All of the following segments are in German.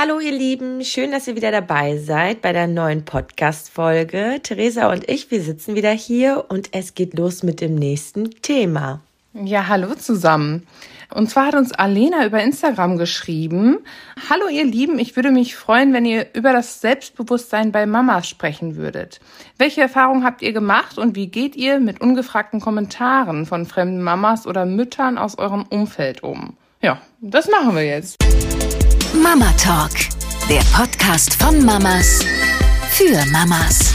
Hallo ihr Lieben, schön, dass ihr wieder dabei seid bei der neuen Podcast-Folge. Theresa und ich, wir sitzen wieder hier und es geht los mit dem nächsten Thema. Ja, hallo zusammen. Und zwar hat uns Alena über Instagram geschrieben. Hallo ihr Lieben, ich würde mich freuen, wenn ihr über das Selbstbewusstsein bei Mamas sprechen würdet. Welche Erfahrungen habt ihr gemacht und wie geht ihr mit ungefragten Kommentaren von fremden Mamas oder Müttern aus eurem Umfeld um? Ja, das machen wir jetzt. Mama Talk, der Podcast von Mamas für Mamas.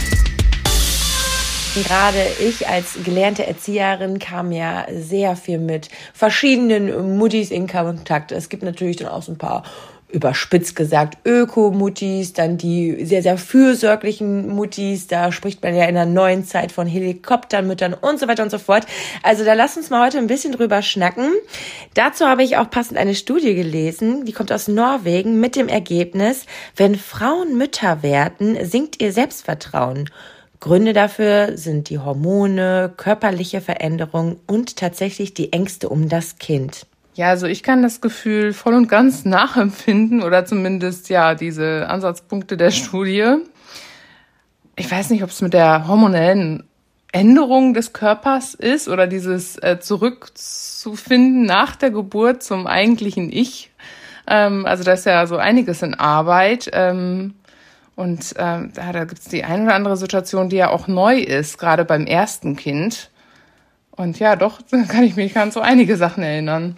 Gerade ich als gelernte Erzieherin kam ja sehr viel mit verschiedenen Muttis in Kontakt. Es gibt natürlich dann auch so ein paar überspitzt gesagt Öko-Muttis, dann die sehr, sehr fürsorglichen Muttis, da spricht man ja in der neuen Zeit von Helikoptermüttern und so weiter und so fort. Also da lass uns mal heute ein bisschen drüber schnacken. Dazu habe ich auch passend eine Studie gelesen, die kommt aus Norwegen mit dem Ergebnis, wenn Frauen Mütter werden, sinkt ihr Selbstvertrauen. Gründe dafür sind die Hormone, körperliche Veränderungen und tatsächlich die Ängste um das Kind. Ja, also ich kann das Gefühl voll und ganz nachempfinden oder zumindest ja diese Ansatzpunkte der Studie. Ich weiß nicht, ob es mit der hormonellen Änderung des Körpers ist oder dieses äh, zurückzufinden nach der Geburt zum eigentlichen Ich. Ähm, also da ist ja so einiges in Arbeit. Ähm, und ähm, da, da gibt es die eine oder andere Situation, die ja auch neu ist, gerade beim ersten Kind. Und ja, doch, da kann ich mich an so einige Sachen erinnern.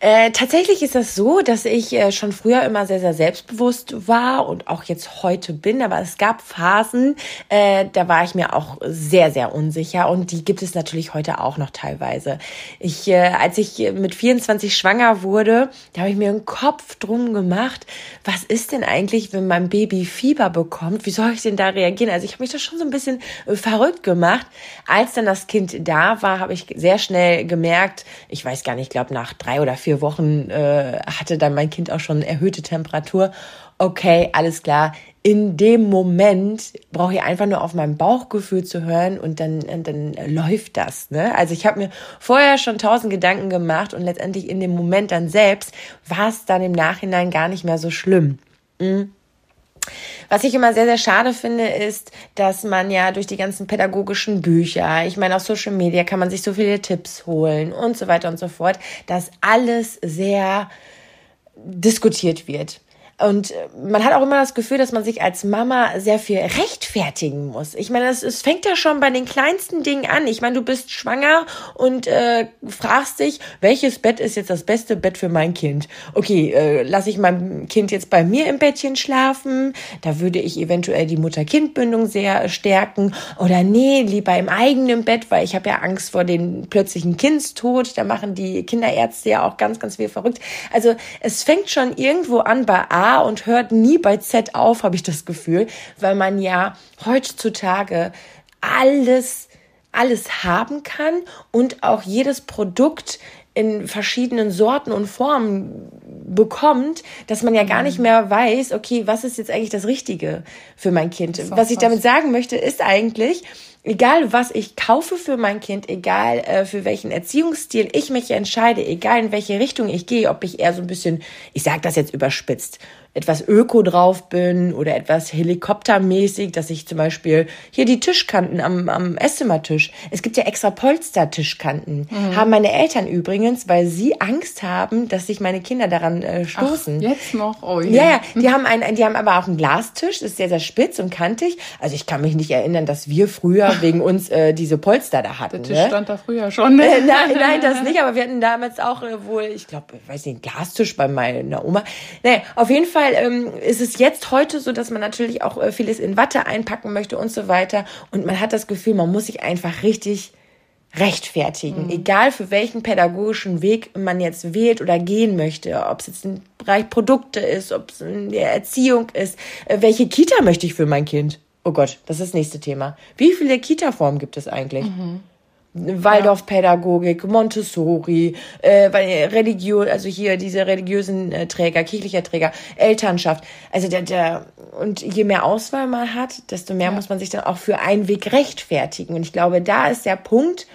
Äh, tatsächlich ist das so, dass ich äh, schon früher immer sehr, sehr selbstbewusst war und auch jetzt heute bin. Aber es gab Phasen, äh, da war ich mir auch sehr, sehr unsicher und die gibt es natürlich heute auch noch teilweise. Ich, äh, als ich mit 24 schwanger wurde, da habe ich mir einen Kopf drum gemacht, was ist denn eigentlich, wenn mein Baby Fieber bekommt? Wie soll ich denn da reagieren? Also ich habe mich da schon so ein bisschen äh, verrückt gemacht. Als dann das Kind da war, habe ich sehr schnell gemerkt, ich weiß gar nicht, ich glaube nach drei oder vier vier Wochen äh, hatte dann mein Kind auch schon erhöhte Temperatur. Okay, alles klar. In dem Moment brauche ich einfach nur auf mein Bauchgefühl zu hören und dann, dann läuft das. Ne? Also ich habe mir vorher schon tausend Gedanken gemacht und letztendlich in dem Moment dann selbst war es dann im Nachhinein gar nicht mehr so schlimm. Mhm. Was ich immer sehr, sehr schade finde, ist, dass man ja durch die ganzen pädagogischen Bücher, ich meine, auf Social Media kann man sich so viele Tipps holen und so weiter und so fort, dass alles sehr diskutiert wird. Und man hat auch immer das Gefühl, dass man sich als Mama sehr viel rechtfertigen muss. Ich meine, es, es fängt ja schon bei den kleinsten Dingen an. Ich meine, du bist schwanger und äh, fragst dich, welches Bett ist jetzt das beste Bett für mein Kind? Okay, äh, lasse ich mein Kind jetzt bei mir im Bettchen schlafen? Da würde ich eventuell die Mutter-Kind-Bindung sehr stärken. Oder nee, lieber im eigenen Bett, weil ich habe ja Angst vor dem plötzlichen Kindstod. Da machen die Kinderärzte ja auch ganz, ganz viel verrückt. Also es fängt schon irgendwo an bei A und hört nie bei Z auf, habe ich das Gefühl, weil man ja heutzutage alles, alles haben kann und auch jedes Produkt in verschiedenen Sorten und Formen bekommt, dass man ja gar nicht mehr weiß, okay, was ist jetzt eigentlich das Richtige für mein Kind? Was ich damit sagen möchte, ist eigentlich, egal was ich kaufe für mein Kind, egal äh, für welchen Erziehungsstil ich mich entscheide, egal in welche Richtung ich gehe, ob ich eher so ein bisschen, ich sage das jetzt überspitzt, etwas Öko drauf bin oder etwas helikoptermäßig, dass ich zum Beispiel hier die Tischkanten am, am Esszimmertisch, es gibt ja extra Polster-Tischkanten, mhm. haben meine Eltern übrigens, weil sie Angst haben, dass sich meine Kinder daran äh, stoßen. Ach, jetzt noch? Oh, ja, ja, die haben, einen, die haben aber auch einen Glastisch, ist sehr, sehr spitz und kantig. Also ich kann mich nicht erinnern, dass wir früher wegen uns äh, diese Polster da hatten. Der Tisch ne? stand da früher schon. Ne? Äh, nein, nein, das nicht, aber wir hatten damals auch äh, wohl, ich glaube, weiß nicht, einen Glastisch bei meiner Oma. Naja, auf jeden Fall Fall ähm, ist es jetzt heute so, dass man natürlich auch äh, vieles in Watte einpacken möchte und so weiter. Und man hat das Gefühl, man muss sich einfach richtig rechtfertigen, mhm. egal für welchen pädagogischen Weg man jetzt wählt oder gehen möchte, ob es jetzt im Bereich Produkte ist, ob es in der Erziehung ist, äh, welche Kita möchte ich für mein Kind? Oh Gott, das ist das nächste Thema. Wie viele Kita-Formen gibt es eigentlich? Mhm. Waldorfpädagogik, Montessori, äh, Religion, also hier diese religiösen äh, Träger, kirchlicher Träger, Elternschaft. Also der, der, und je mehr Auswahl man hat, desto mehr ja. muss man sich dann auch für einen Weg rechtfertigen. Und ich glaube, da ist der Punkt,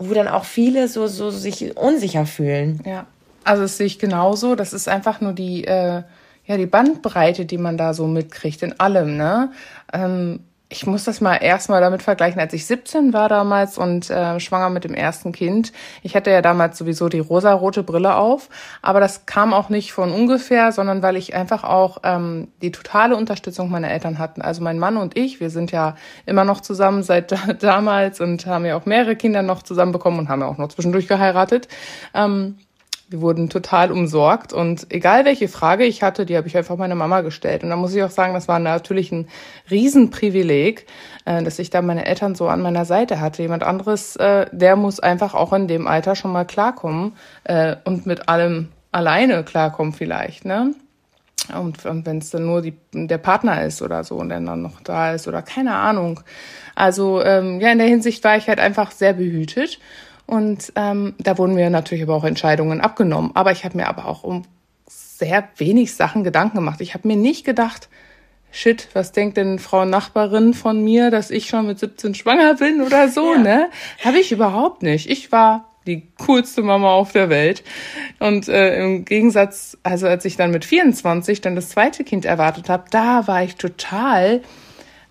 wo dann auch viele so, so sich unsicher fühlen. Ja, also das sehe ich genauso. Das ist einfach nur die, äh, ja, die Bandbreite, die man da so mitkriegt in allem, ne? Ähm, ich muss das mal erstmal damit vergleichen, als ich 17 war damals und äh, schwanger mit dem ersten Kind. Ich hatte ja damals sowieso die rosa-rote Brille auf, aber das kam auch nicht von ungefähr, sondern weil ich einfach auch ähm, die totale Unterstützung meiner Eltern hatten. Also mein Mann und ich, wir sind ja immer noch zusammen seit damals und haben ja auch mehrere Kinder noch zusammen bekommen und haben ja auch noch zwischendurch geheiratet. Ähm, wir wurden total umsorgt und egal welche Frage ich hatte, die habe ich einfach meiner Mama gestellt. Und da muss ich auch sagen, das war natürlich ein Riesenprivileg, äh, dass ich da meine Eltern so an meiner Seite hatte. Jemand anderes, äh, der muss einfach auch in dem Alter schon mal klarkommen äh, und mit allem alleine klarkommen vielleicht, ne? Und, und wenn es dann nur die, der Partner ist oder so und der dann noch da ist oder keine Ahnung. Also ähm, ja, in der Hinsicht war ich halt einfach sehr behütet. Und ähm, da wurden mir natürlich aber auch Entscheidungen abgenommen. Aber ich habe mir aber auch um sehr wenig Sachen Gedanken gemacht. Ich habe mir nicht gedacht, shit, was denkt denn Frau Nachbarin von mir, dass ich schon mit 17 schwanger bin oder so, ja. ne? Habe ich überhaupt nicht. Ich war die coolste Mama auf der Welt. Und äh, im Gegensatz, also als ich dann mit 24 dann das zweite Kind erwartet habe, da war ich total,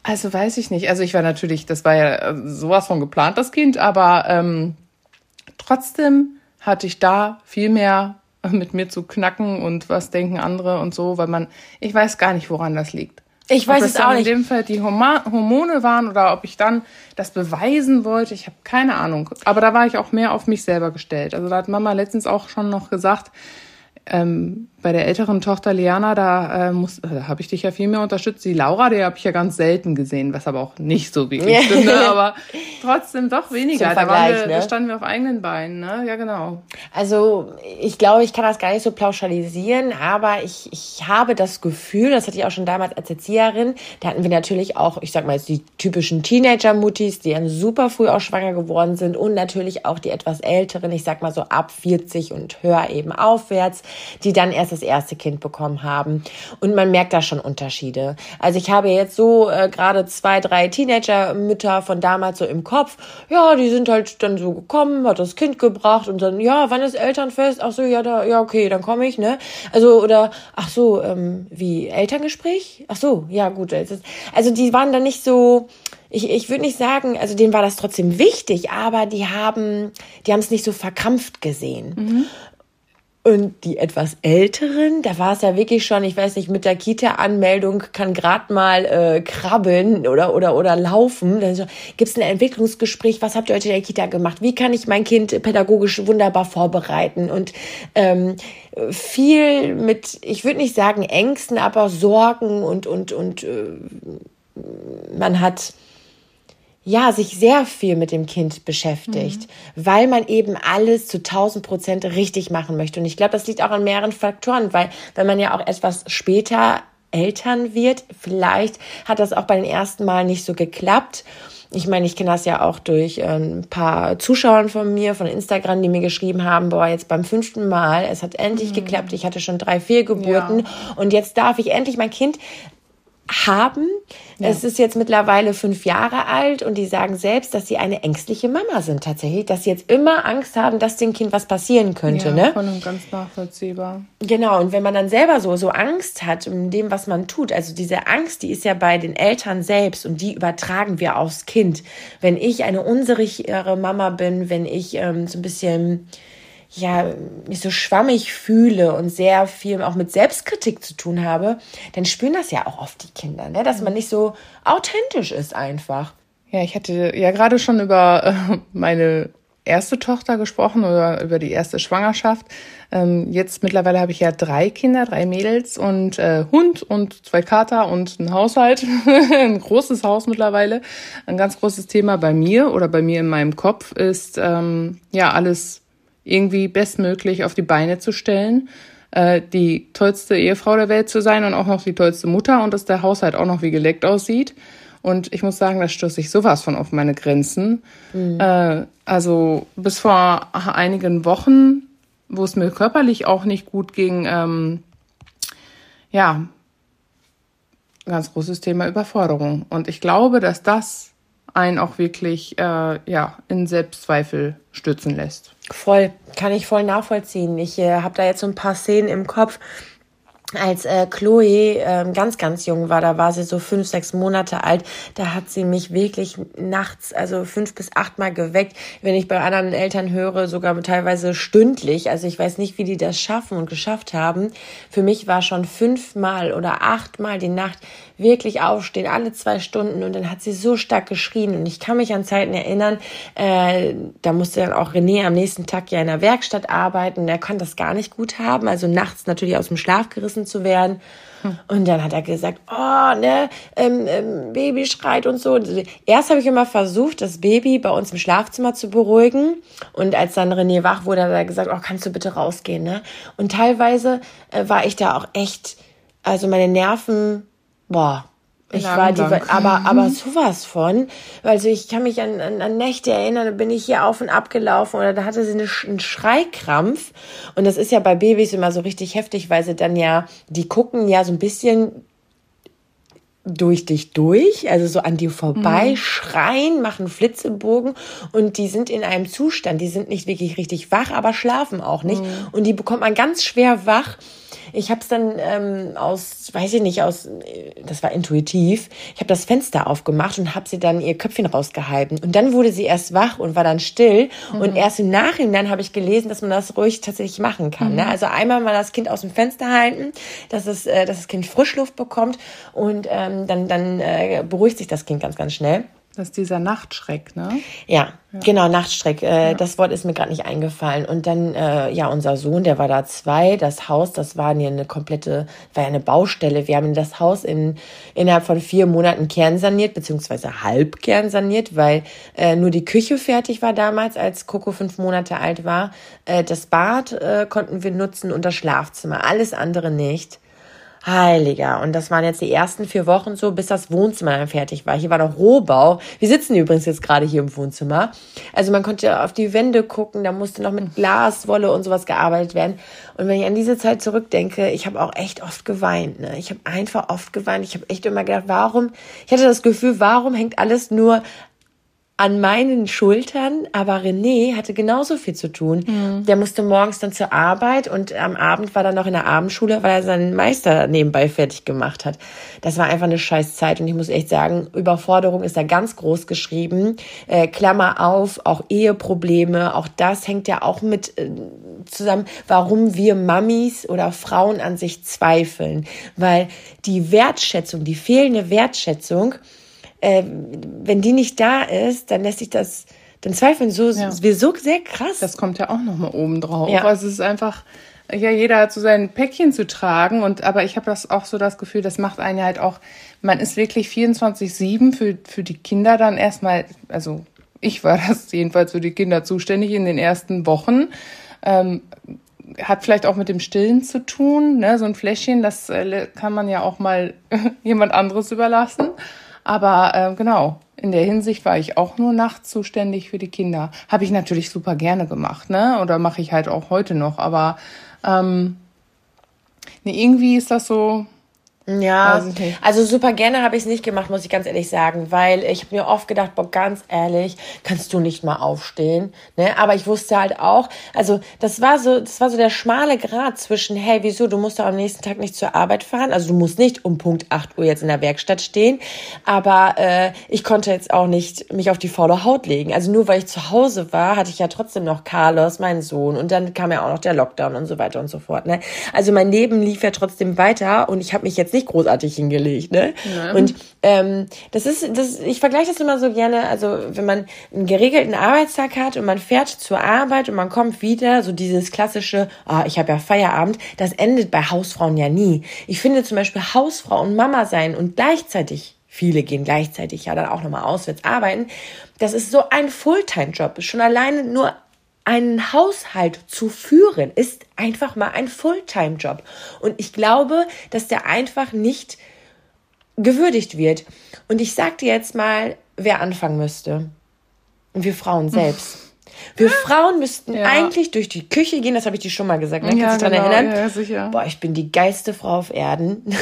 also weiß ich nicht. Also ich war natürlich, das war ja äh, sowas von geplant, das Kind, aber ähm, Trotzdem hatte ich da viel mehr mit mir zu knacken und was denken andere und so, weil man, ich weiß gar nicht, woran das liegt. Ich weiß es auch nicht. In dem Fall die Hormone waren oder ob ich dann das beweisen wollte, ich habe keine Ahnung. Aber da war ich auch mehr auf mich selber gestellt. Also da hat Mama letztens auch schon noch gesagt, ähm, bei der älteren Tochter Liana, da, äh, muss, da habe ich dich ja viel mehr unterstützt. Die Laura, die habe ich ja ganz selten gesehen, was aber auch nicht so wirklich stimmt, ne? aber trotzdem doch weniger. Da, wir, ne? da standen wir auf eigenen Beinen, ne? Ja, genau. Also ich glaube, ich kann das gar nicht so pauschalisieren, aber ich, ich habe das Gefühl, das hatte ich auch schon damals als Erzieherin, da hatten wir natürlich auch, ich sag mal jetzt die typischen Teenager-Muttis, die dann super früh auch schwanger geworden sind und natürlich auch die etwas älteren, ich sag mal so ab 40 und höher eben aufwärts, die dann erst das erste Kind bekommen haben. Und man merkt da schon Unterschiede. Also ich habe jetzt so äh, gerade zwei, drei Teenager-Mütter von damals so im Kopf. Ja, die sind halt dann so gekommen, hat das Kind gebracht und dann, ja, wann ist Elternfest? Ach so, ja, da, ja, okay, dann komme ich, ne? Also, oder, ach so, ähm, wie, Elterngespräch? Ach so, ja, gut. Also die waren dann nicht so, ich, ich würde nicht sagen, also denen war das trotzdem wichtig, aber die haben, die haben es nicht so verkrampft gesehen. Mhm. Und die etwas älteren, da war es ja wirklich schon, ich weiß nicht, mit der Kita-Anmeldung kann gerade mal äh, krabbeln oder oder oder laufen. Gibt es ein Entwicklungsgespräch. Was habt ihr heute in der Kita gemacht? Wie kann ich mein Kind pädagogisch wunderbar vorbereiten? Und ähm, viel mit, ich würde nicht sagen Ängsten, aber Sorgen und und und äh, man hat ja, sich sehr viel mit dem Kind beschäftigt, mhm. weil man eben alles zu 1000 Prozent richtig machen möchte. Und ich glaube, das liegt auch an mehreren Faktoren, weil wenn man ja auch etwas später Eltern wird, vielleicht hat das auch bei den ersten Mal nicht so geklappt. Ich meine, ich kenne das ja auch durch ein paar Zuschauern von mir, von Instagram, die mir geschrieben haben, boah, jetzt beim fünften Mal, es hat endlich mhm. geklappt, ich hatte schon drei, vier Geburten ja. und jetzt darf ich endlich mein Kind haben. Ja. Es ist jetzt mittlerweile fünf Jahre alt und die sagen selbst, dass sie eine ängstliche Mama sind tatsächlich, dass sie jetzt immer Angst haben, dass dem Kind was passieren könnte. Ja, ne? voll und ganz nachvollziehbar. Genau, und wenn man dann selber so, so Angst hat in dem, was man tut, also diese Angst, die ist ja bei den Eltern selbst und die übertragen wir aufs Kind. Wenn ich eine unsichere Mama bin, wenn ich ähm, so ein bisschen ja, mich so schwammig fühle und sehr viel auch mit Selbstkritik zu tun habe, dann spüren das ja auch oft die Kinder, ne? dass man nicht so authentisch ist einfach. Ja, ich hatte ja gerade schon über äh, meine erste Tochter gesprochen oder über die erste Schwangerschaft. Ähm, jetzt mittlerweile habe ich ja drei Kinder, drei Mädels und äh, Hund und zwei Kater und ein Haushalt. ein großes Haus mittlerweile. Ein ganz großes Thema bei mir oder bei mir in meinem Kopf ist ähm, ja alles irgendwie bestmöglich auf die Beine zu stellen, äh, die tollste Ehefrau der Welt zu sein und auch noch die tollste Mutter und dass der Haushalt auch noch wie geleckt aussieht. Und ich muss sagen, da stöße ich sowas von auf meine Grenzen. Mhm. Äh, also bis vor einigen Wochen, wo es mir körperlich auch nicht gut ging, ähm, ja, ganz großes Thema Überforderung. Und ich glaube, dass das einen auch wirklich äh, ja, in Selbstzweifel stürzen lässt. Voll, kann ich voll nachvollziehen. Ich äh, habe da jetzt so ein paar Szenen im Kopf. als äh, Chloe äh, ganz, ganz jung war, da war sie so fünf, sechs Monate alt, da hat sie mich wirklich nachts, also fünf bis achtmal geweckt. Wenn ich bei anderen Eltern höre, sogar teilweise stündlich. Also ich weiß nicht, wie die das schaffen und geschafft haben. Für mich war schon fünfmal oder achtmal die Nacht wirklich aufstehen, alle zwei Stunden. Und dann hat sie so stark geschrien. Und ich kann mich an Zeiten erinnern, äh, da musste dann auch René am nächsten Tag ja in der Werkstatt arbeiten. Er kann das gar nicht gut haben. Also nachts natürlich aus dem Schlaf gerissen zu werden. Und dann hat er gesagt, oh, ne, ähm, ähm, Baby schreit und so. Erst habe ich immer versucht, das Baby bei uns im Schlafzimmer zu beruhigen. Und als dann René wach wurde, hat er gesagt, oh, kannst du bitte rausgehen, ne? Und teilweise äh, war ich da auch echt, also meine Nerven, boah, ich war die, aber, aber sowas von. Also ich kann mich an, an, an Nächte erinnern, da bin ich hier auf und ab gelaufen oder da hatte sie eine, einen Schreikrampf. Und das ist ja bei Babys immer so richtig heftig, weil sie dann ja, die gucken ja so ein bisschen durch dich durch, also so an dir vorbei, mhm. schreien, machen Flitzebogen und die sind in einem Zustand, die sind nicht wirklich richtig wach, aber schlafen auch nicht. Mhm. Und die bekommt man ganz schwer wach ich habe es dann ähm, aus, weiß ich nicht, aus, das war intuitiv. Ich habe das Fenster aufgemacht und habe sie dann ihr Köpfchen rausgehalten. Und dann wurde sie erst wach und war dann still. Mhm. Und erst im Nachhinein habe ich gelesen, dass man das ruhig tatsächlich machen kann. Ne? Mhm. Ne? Also einmal mal das Kind aus dem Fenster halten, dass, es, äh, dass das Kind Frischluft bekommt und ähm, dann, dann äh, beruhigt sich das Kind ganz, ganz schnell. Das ist dieser Nachtschreck, ne? Ja, ja. genau, Nachtschreck. Äh, ja. Das Wort ist mir gerade nicht eingefallen. Und dann, äh, ja, unser Sohn, der war da zwei. Das Haus, das war hier eine komplette, war ja eine Baustelle. Wir haben das Haus in, innerhalb von vier Monaten kernsaniert, beziehungsweise halb kernsaniert, weil äh, nur die Küche fertig war damals, als Coco fünf Monate alt war. Äh, das Bad äh, konnten wir nutzen und das Schlafzimmer. Alles andere nicht. Heiliger. Und das waren jetzt die ersten vier Wochen so, bis das Wohnzimmer dann fertig war. Hier war noch Rohbau. Wir sitzen übrigens jetzt gerade hier im Wohnzimmer. Also man konnte auf die Wände gucken, da musste noch mit Glaswolle und sowas gearbeitet werden. Und wenn ich an diese Zeit zurückdenke, ich habe auch echt oft geweint. Ne? Ich habe einfach oft geweint. Ich habe echt immer gedacht, warum? Ich hatte das Gefühl, warum hängt alles nur an meinen Schultern, aber René hatte genauso viel zu tun. Mhm. Der musste morgens dann zur Arbeit und am Abend war er noch in der Abendschule, weil er seinen Meister nebenbei fertig gemacht hat. Das war einfach eine scheiß Zeit und ich muss echt sagen, Überforderung ist da ganz groß geschrieben. Äh, Klammer auf, auch Eheprobleme, auch das hängt ja auch mit äh, zusammen, warum wir Mamis oder Frauen an sich zweifeln. Weil die Wertschätzung, die fehlende Wertschätzung, äh, wenn die nicht da ist, dann lässt sich das, dann zweifeln so, ja. wir so sehr krass. Das kommt ja auch nochmal oben drauf. Ja. Also es ist einfach, ja, jeder hat so sein Päckchen zu tragen und aber ich habe das auch so das Gefühl, das macht einen halt auch, man ist wirklich 24-7 für, für die Kinder dann erstmal, also ich war das jedenfalls für die Kinder zuständig in den ersten Wochen. Ähm, hat vielleicht auch mit dem Stillen zu tun, ne? so ein Fläschchen, das äh, kann man ja auch mal jemand anderes überlassen. Aber äh, genau, in der Hinsicht war ich auch nur nachts zuständig für die Kinder. Habe ich natürlich super gerne gemacht, ne? Oder mache ich halt auch heute noch. Aber ähm, nee, irgendwie ist das so, ja, also super gerne habe ich es nicht gemacht, muss ich ganz ehrlich sagen, weil ich habe mir oft gedacht, boah, ganz ehrlich, kannst du nicht mal aufstehen, ne? Aber ich wusste halt auch, also das war so, das war so der schmale Grad zwischen, hey, wieso, du musst doch am nächsten Tag nicht zur Arbeit fahren, also du musst nicht um Punkt 8 Uhr jetzt in der Werkstatt stehen, aber äh, ich konnte jetzt auch nicht mich auf die faule Haut legen. Also nur weil ich zu Hause war, hatte ich ja trotzdem noch Carlos, meinen Sohn, und dann kam ja auch noch der Lockdown und so weiter und so fort, ne? Also mein Leben lief ja trotzdem weiter und ich habe mich jetzt nicht nicht großartig hingelegt, ne? Ja. Und ähm, das ist, das, ich vergleiche das immer so gerne, also wenn man einen geregelten Arbeitstag hat und man fährt zur Arbeit und man kommt wieder, so dieses klassische, ah, ich habe ja Feierabend, das endet bei Hausfrauen ja nie. Ich finde zum Beispiel Hausfrau und Mama sein und gleichzeitig viele gehen gleichzeitig ja dann auch nochmal auswärts arbeiten. Das ist so ein Fulltime-Job. Schon alleine nur einen Haushalt zu führen, ist einfach mal ein Fulltime-Job. Und ich glaube, dass der einfach nicht gewürdigt wird. Und ich sag dir jetzt mal, wer anfangen müsste. Und wir Frauen selbst. Wir Frauen müssten ja. eigentlich durch die Küche gehen, das habe ich dir schon mal gesagt, ne? Kannst du dich genau. daran erinnern? Ja, sicher. Boah, ich bin die geilste Frau auf Erden.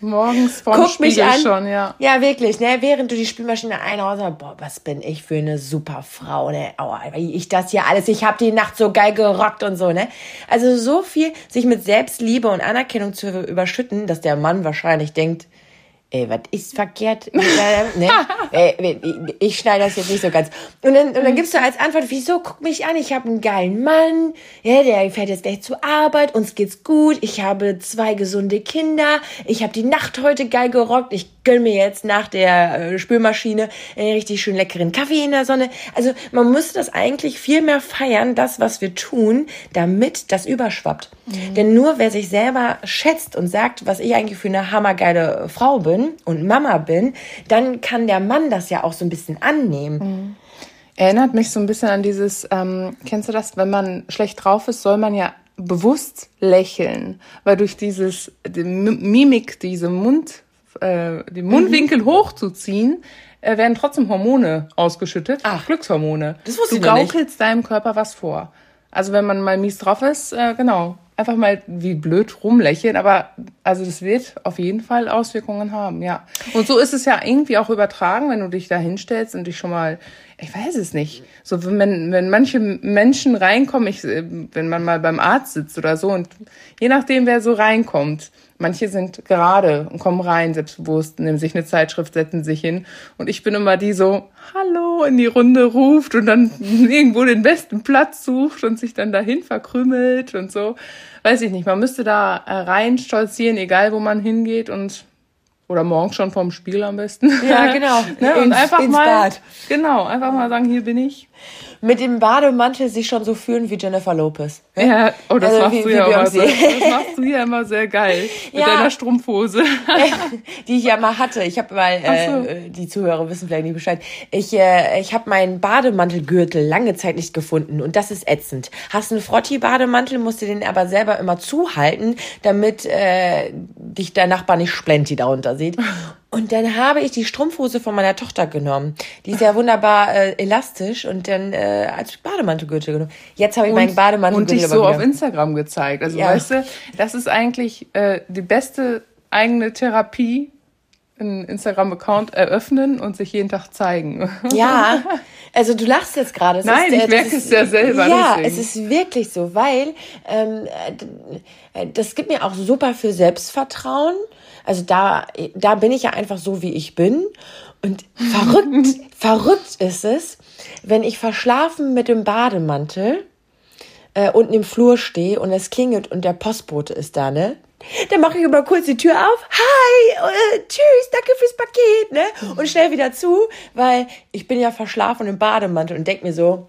Morgens vorm Guck Spiegel mich an. schon, ja. Ja, wirklich, ne? Während du die Spülmaschine einhaust, boah, was bin ich für eine super Frau, ne? Aua, ich das hier alles, ich habe die Nacht so geil gerockt und so, ne? Also so viel sich mit Selbstliebe und Anerkennung zu überschütten, dass der Mann wahrscheinlich denkt, ey, was ist verkehrt? ne? ich schneide das jetzt nicht so ganz. Und dann, und dann gibst du als Antwort, wieso, guck mich an, ich habe einen geilen Mann, ja, der fährt jetzt gleich zur Arbeit, uns geht's gut, ich habe zwei gesunde Kinder, ich habe die Nacht heute geil gerockt, ich gönn mir jetzt nach der äh, Spülmaschine einen richtig schön leckeren Kaffee in der Sonne. Also man müsste das eigentlich viel mehr feiern, das, was wir tun, damit das überschwappt. Mhm. Denn nur wer sich selber schätzt und sagt, was ich eigentlich für eine hammergeile Frau bin und Mama bin, dann kann der Mann das ja auch so ein bisschen annehmen. Mhm. Erinnert mich so ein bisschen an dieses, ähm, kennst du das, wenn man schlecht drauf ist, soll man ja bewusst lächeln, weil durch dieses die Mimik, diese Mund, äh, die Mundwinkel mhm. hochzuziehen, äh, werden trotzdem Hormone ausgeschüttet, Ach, Glückshormone. Das wusste du ich gaukelst nicht. deinem Körper was vor. Also wenn man mal mies drauf ist, äh, genau, einfach mal wie blöd rumlächeln, aber also das wird auf jeden Fall Auswirkungen haben, ja. Und so ist es ja irgendwie auch übertragen, wenn du dich da hinstellst und dich schon mal, ich weiß es nicht, so wenn, wenn manche Menschen reinkommen, ich, wenn man mal beim Arzt sitzt oder so und je nachdem, wer so reinkommt, Manche sind gerade und kommen rein, selbstbewusst, nehmen sich eine Zeitschrift, setzen sich hin. Und ich bin immer die so, hallo, in die Runde ruft und dann irgendwo den besten Platz sucht und sich dann dahin verkrümelt und so. Weiß ich nicht. Man müsste da äh, rein stolzieren, egal wo man hingeht und oder morgens schon vorm Spiel am besten. Ja, genau. ne? Und ins, einfach ins mal, Bad. genau, einfach mal sagen, hier bin ich mit dem Bademantel sich schon so fühlen wie Jennifer Lopez. Ja, oh, das, also, machst, wie, du ja immer sehr, das machst du ja immer sehr geil. Mit ja, deiner Strumpfhose. die ich ja mal hatte. Ich habe mal, äh, so. die Zuhörer wissen vielleicht nicht Bescheid. Ich, äh, ich habe meinen Bademantelgürtel lange Zeit nicht gefunden und das ist ätzend. Hast einen Frotti-Bademantel, musst du den aber selber immer zuhalten, damit äh, dich der Nachbar nicht splenti darunter sieht. Und dann habe ich die Strumpfhose von meiner Tochter genommen. Die ist ja wunderbar äh, elastisch und dann äh, als Bademantelgürtel genommen. Jetzt habe ich und, meinen Bademantelgürtel Und dich so auf Instagram gezeigt. Also ja. weißt du, das ist eigentlich äh, die beste eigene Therapie, einen Instagram-Account eröffnen und sich jeden Tag zeigen. Ja, also du lachst jetzt gerade. Nein, ist, ich merke es ja selber. Ja, deswegen. es ist wirklich so, weil ähm, äh, das gibt mir auch super viel Selbstvertrauen. Also da, da bin ich ja einfach so, wie ich bin. Und verrückt, verrückt ist es, wenn ich verschlafen mit dem Bademantel äh, unten im Flur stehe und es klingelt und der Postbote ist da, ne? Dann mache ich immer kurz die Tür auf. Hi, äh, tschüss, danke fürs Paket, ne? Und schnell wieder zu, weil ich bin ja verschlafen im Bademantel und denk mir so,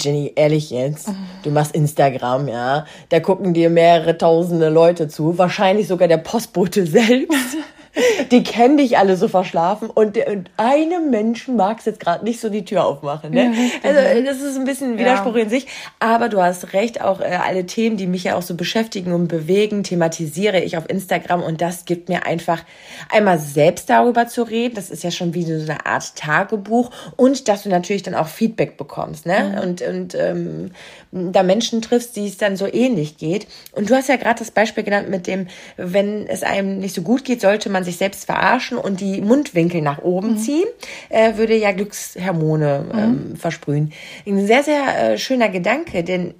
Jenny, ehrlich jetzt, du machst Instagram, ja, da gucken dir mehrere tausende Leute zu, wahrscheinlich sogar der Postbote selbst. die kennen dich alle so verschlafen und, und einem Menschen mag es jetzt gerade nicht so die Tür aufmachen. Ne? also das ist ein bisschen ein Widerspruch ja. in sich, aber du hast recht, auch äh, alle Themen, die mich ja auch so beschäftigen und bewegen, thematisiere ich auf Instagram und das gibt mir einfach einmal selbst darüber zu reden, das ist ja schon wie so eine Art Tagebuch und dass du natürlich dann auch Feedback bekommst ne? Mhm. und, und ähm, da Menschen triffst, die es dann so ähnlich geht. Und du hast ja gerade das Beispiel genannt mit dem, wenn es einem nicht so gut geht, sollte man sich selbst verarschen und die Mundwinkel nach oben mhm. ziehen, äh, würde ja Glückshormone mhm. ähm, versprühen. Ein sehr, sehr äh, schöner Gedanke, denn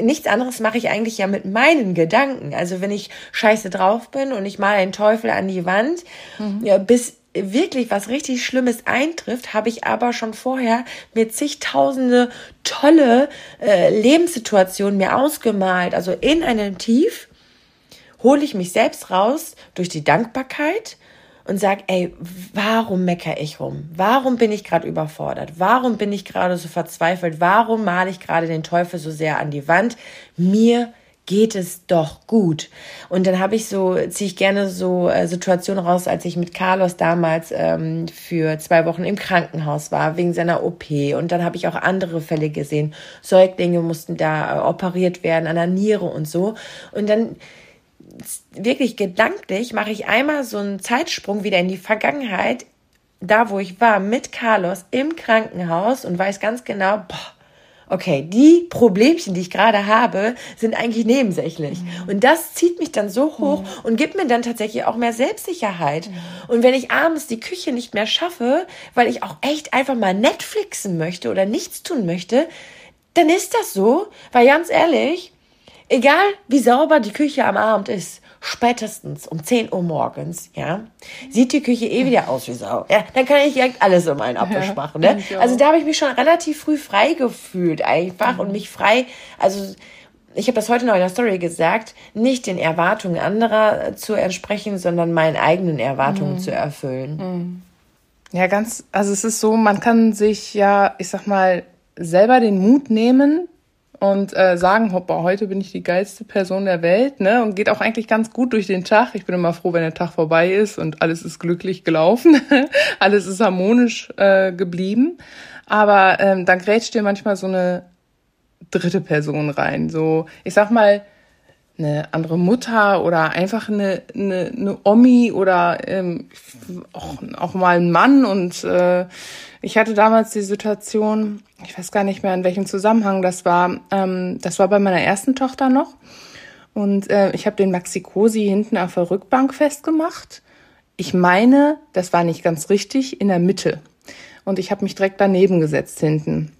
nichts anderes mache ich eigentlich ja mit meinen Gedanken. Also wenn ich scheiße drauf bin und ich mal einen Teufel an die Wand, mhm. ja, bis wirklich was richtig Schlimmes eintrifft, habe ich aber schon vorher mir zigtausende tolle äh, Lebenssituationen mir ausgemalt. Also in einem Tief hole ich mich selbst raus durch die Dankbarkeit und sag, ey, warum mecker ich rum? Warum bin ich gerade überfordert? Warum bin ich gerade so verzweifelt? Warum male ich gerade den Teufel so sehr an die Wand? Mir geht es doch gut. Und dann habe ich so, ziehe ich gerne so äh, Situationen raus, als ich mit Carlos damals ähm, für zwei Wochen im Krankenhaus war, wegen seiner OP. Und dann habe ich auch andere Fälle gesehen. Säuglinge mussten da äh, operiert werden, an der Niere und so. Und dann wirklich gedanklich mache ich einmal so einen Zeitsprung wieder in die Vergangenheit, da wo ich war mit Carlos im Krankenhaus und weiß ganz genau, boah, okay, die Problemchen, die ich gerade habe, sind eigentlich nebensächlich. Mhm. Und das zieht mich dann so hoch mhm. und gibt mir dann tatsächlich auch mehr Selbstsicherheit. Mhm. Und wenn ich abends die Küche nicht mehr schaffe, weil ich auch echt einfach mal Netflixen möchte oder nichts tun möchte, dann ist das so, weil ganz ehrlich, egal wie sauber die Küche am Abend ist, spätestens um 10 Uhr morgens, ja, sieht die Küche eh wieder aus wie Sau. Ja, dann kann ich direkt alles um einen Abwisch ja, machen. Ne? Also da habe ich mich schon relativ früh frei gefühlt einfach mhm. und mich frei, also ich habe das heute noch in der Story gesagt, nicht den Erwartungen anderer zu entsprechen, sondern meinen eigenen Erwartungen mhm. zu erfüllen. Mhm. Ja, ganz, also es ist so, man kann sich ja, ich sag mal, selber den Mut nehmen, und äh, sagen, hoppa, heute bin ich die geilste Person der Welt, ne? Und geht auch eigentlich ganz gut durch den Tag. Ich bin immer froh, wenn der Tag vorbei ist und alles ist glücklich gelaufen, alles ist harmonisch äh, geblieben. Aber ähm, dann grätscht dir manchmal so eine dritte Person rein. So, ich sag mal, eine andere Mutter oder einfach eine, eine, eine Omi oder ähm, auch, auch mal ein Mann. Und äh, ich hatte damals die Situation, ich weiß gar nicht mehr, in welchem Zusammenhang das war. Ähm, das war bei meiner ersten Tochter noch. Und äh, ich habe den Maxi Cosi hinten auf der Rückbank festgemacht. Ich meine, das war nicht ganz richtig, in der Mitte. Und ich habe mich direkt daneben gesetzt hinten.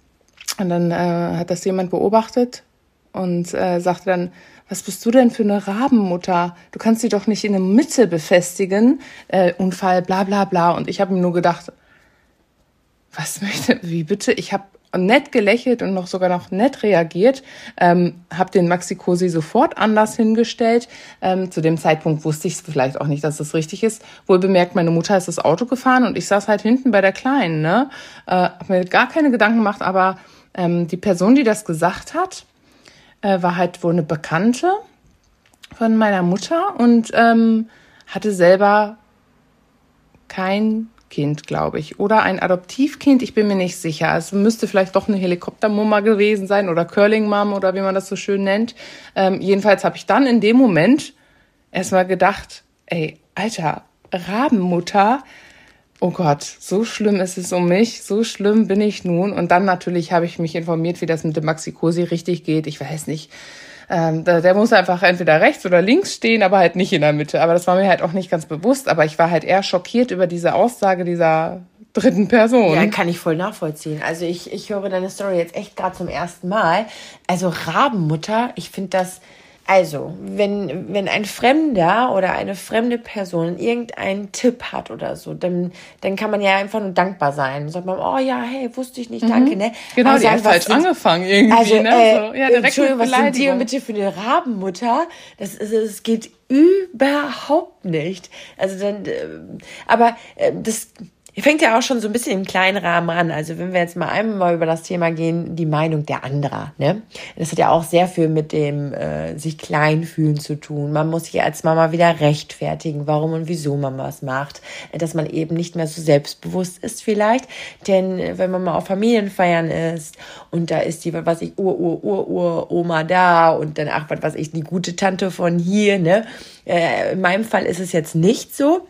Und dann äh, hat das jemand beobachtet und äh, sagte dann, was bist du denn für eine Rabenmutter? Du kannst sie doch nicht in der Mitte befestigen. Äh, Unfall, bla bla bla. Und ich habe mir nur gedacht, was möchte, wie bitte? Ich habe nett gelächelt und noch sogar noch nett reagiert, ähm, habe den Maxi Cosi sofort anders hingestellt. Ähm, zu dem Zeitpunkt wusste ich vielleicht auch nicht, dass es das richtig ist. Wohl bemerkt, meine Mutter ist das Auto gefahren und ich saß halt hinten bei der Kleinen. Ne? Äh, habe mir gar keine Gedanken gemacht, aber ähm, die Person, die das gesagt hat, äh, war halt wohl eine Bekannte von meiner Mutter und ähm, hatte selber kein Kind, glaube ich. Oder ein Adoptivkind, ich bin mir nicht sicher. Es müsste vielleicht doch eine Helikoptermumma gewesen sein oder Curling-Mom oder wie man das so schön nennt. Ähm, jedenfalls habe ich dann in dem Moment erstmal gedacht, ey, Alter, Rabenmutter, oh Gott, so schlimm ist es um mich, so schlimm bin ich nun. Und dann natürlich habe ich mich informiert, wie das mit dem Maxi-Cosi richtig geht. Ich weiß nicht. Ähm, der, der muss einfach entweder rechts oder links stehen, aber halt nicht in der Mitte. Aber das war mir halt auch nicht ganz bewusst. Aber ich war halt eher schockiert über diese Aussage dieser dritten Person. Ja, kann ich voll nachvollziehen. Also ich, ich höre deine Story jetzt echt gerade zum ersten Mal. Also Rabenmutter, ich finde das also, wenn, wenn ein Fremder oder eine fremde Person irgendeinen Tipp hat oder so, dann, dann kann man ja einfach nur dankbar sein. Sagt man, oh ja, hey, wusste ich nicht, mhm. danke, ne? Genau, also, die hat falsch sind, angefangen irgendwie, also, ne? Äh, so, ja, Entschuldigung, was sind die bitte für eine Rabenmutter? Das, ist, das geht überhaupt nicht. Also dann, äh, aber äh, das fängt ja auch schon so ein bisschen im kleinen Rahmen an. Also wenn wir jetzt mal einmal über das Thema gehen, die Meinung der anderer. Ne? Das hat ja auch sehr viel mit dem äh, sich klein fühlen zu tun. Man muss sich als Mama wieder rechtfertigen, warum und wieso man was macht. Dass man eben nicht mehr so selbstbewusst ist vielleicht. Denn äh, wenn man mal auf Familienfeiern ist und da ist die, was ich, Ur, Ur, Ur, Ur, Oma da und dann, ach, was weiß ich, die gute Tante von hier, ne? Äh, in meinem Fall ist es jetzt nicht so.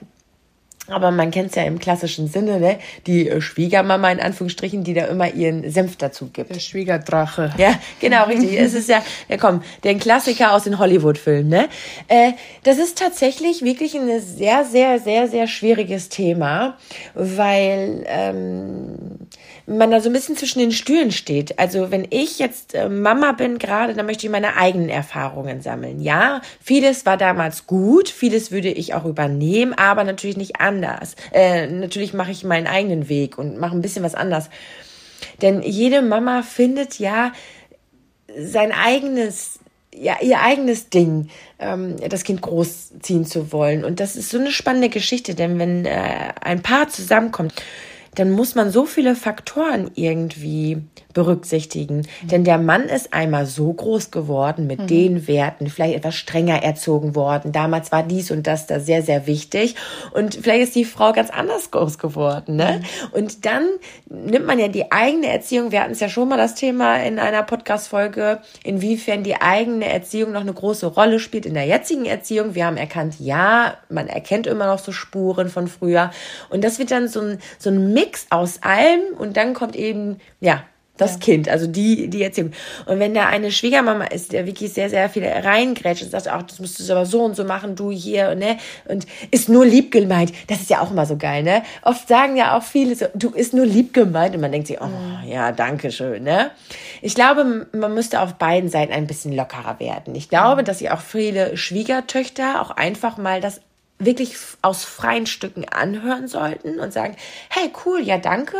Aber man kennt es ja im klassischen Sinne, ne? Die äh, Schwiegermama in Anführungsstrichen, die da immer ihren Senf dazu gibt. Der Schwiegerdrache. Ja, genau, richtig. es ist ja, ja komm, der Klassiker aus den Hollywood-Filmen, ne? Äh, das ist tatsächlich wirklich ein sehr, sehr, sehr, sehr schwieriges Thema, weil ähm, man da so ein bisschen zwischen den Stühlen steht. Also wenn ich jetzt äh, Mama bin gerade, dann möchte ich meine eigenen Erfahrungen sammeln. Ja, vieles war damals gut, vieles würde ich auch übernehmen, aber natürlich nicht anders. Äh, natürlich mache ich meinen eigenen Weg und mache ein bisschen was anders. Denn jede Mama findet ja sein eigenes ja, ihr eigenes Ding, ähm, das Kind großziehen zu wollen. Und das ist so eine spannende Geschichte, denn wenn äh, ein Paar zusammenkommt, dann muss man so viele Faktoren irgendwie berücksichtigen. Mhm. Denn der Mann ist einmal so groß geworden mit mhm. den Werten, vielleicht etwas strenger erzogen worden. Damals war dies und das da sehr, sehr wichtig. Und vielleicht ist die Frau ganz anders groß geworden. Ne? Mhm. Und dann nimmt man ja die eigene Erziehung, wir hatten es ja schon mal das Thema in einer Podcast-Folge, inwiefern die eigene Erziehung noch eine große Rolle spielt in der jetzigen Erziehung. Wir haben erkannt, ja, man erkennt immer noch so Spuren von früher. Und das wird dann so ein, so ein Mix aus allem und dann kommt eben, ja, das ja. Kind, also die, die Erziehung. Und wenn da eine Schwiegermama ist, der wirklich sehr, sehr viel reingrätscht und sagt, ach, das musst du aber so und so machen, du hier, ne? Und ist nur lieb gemeint. Das ist ja auch immer so geil, ne? Oft sagen ja auch viele so, du ist nur lieb gemeint. Und man denkt sich, oh, mhm. ja, danke schön, ne? Ich glaube, man müsste auf beiden Seiten ein bisschen lockerer werden. Ich glaube, mhm. dass sich auch viele Schwiegertöchter auch einfach mal das wirklich aus freien Stücken anhören sollten und sagen, hey, cool, ja, danke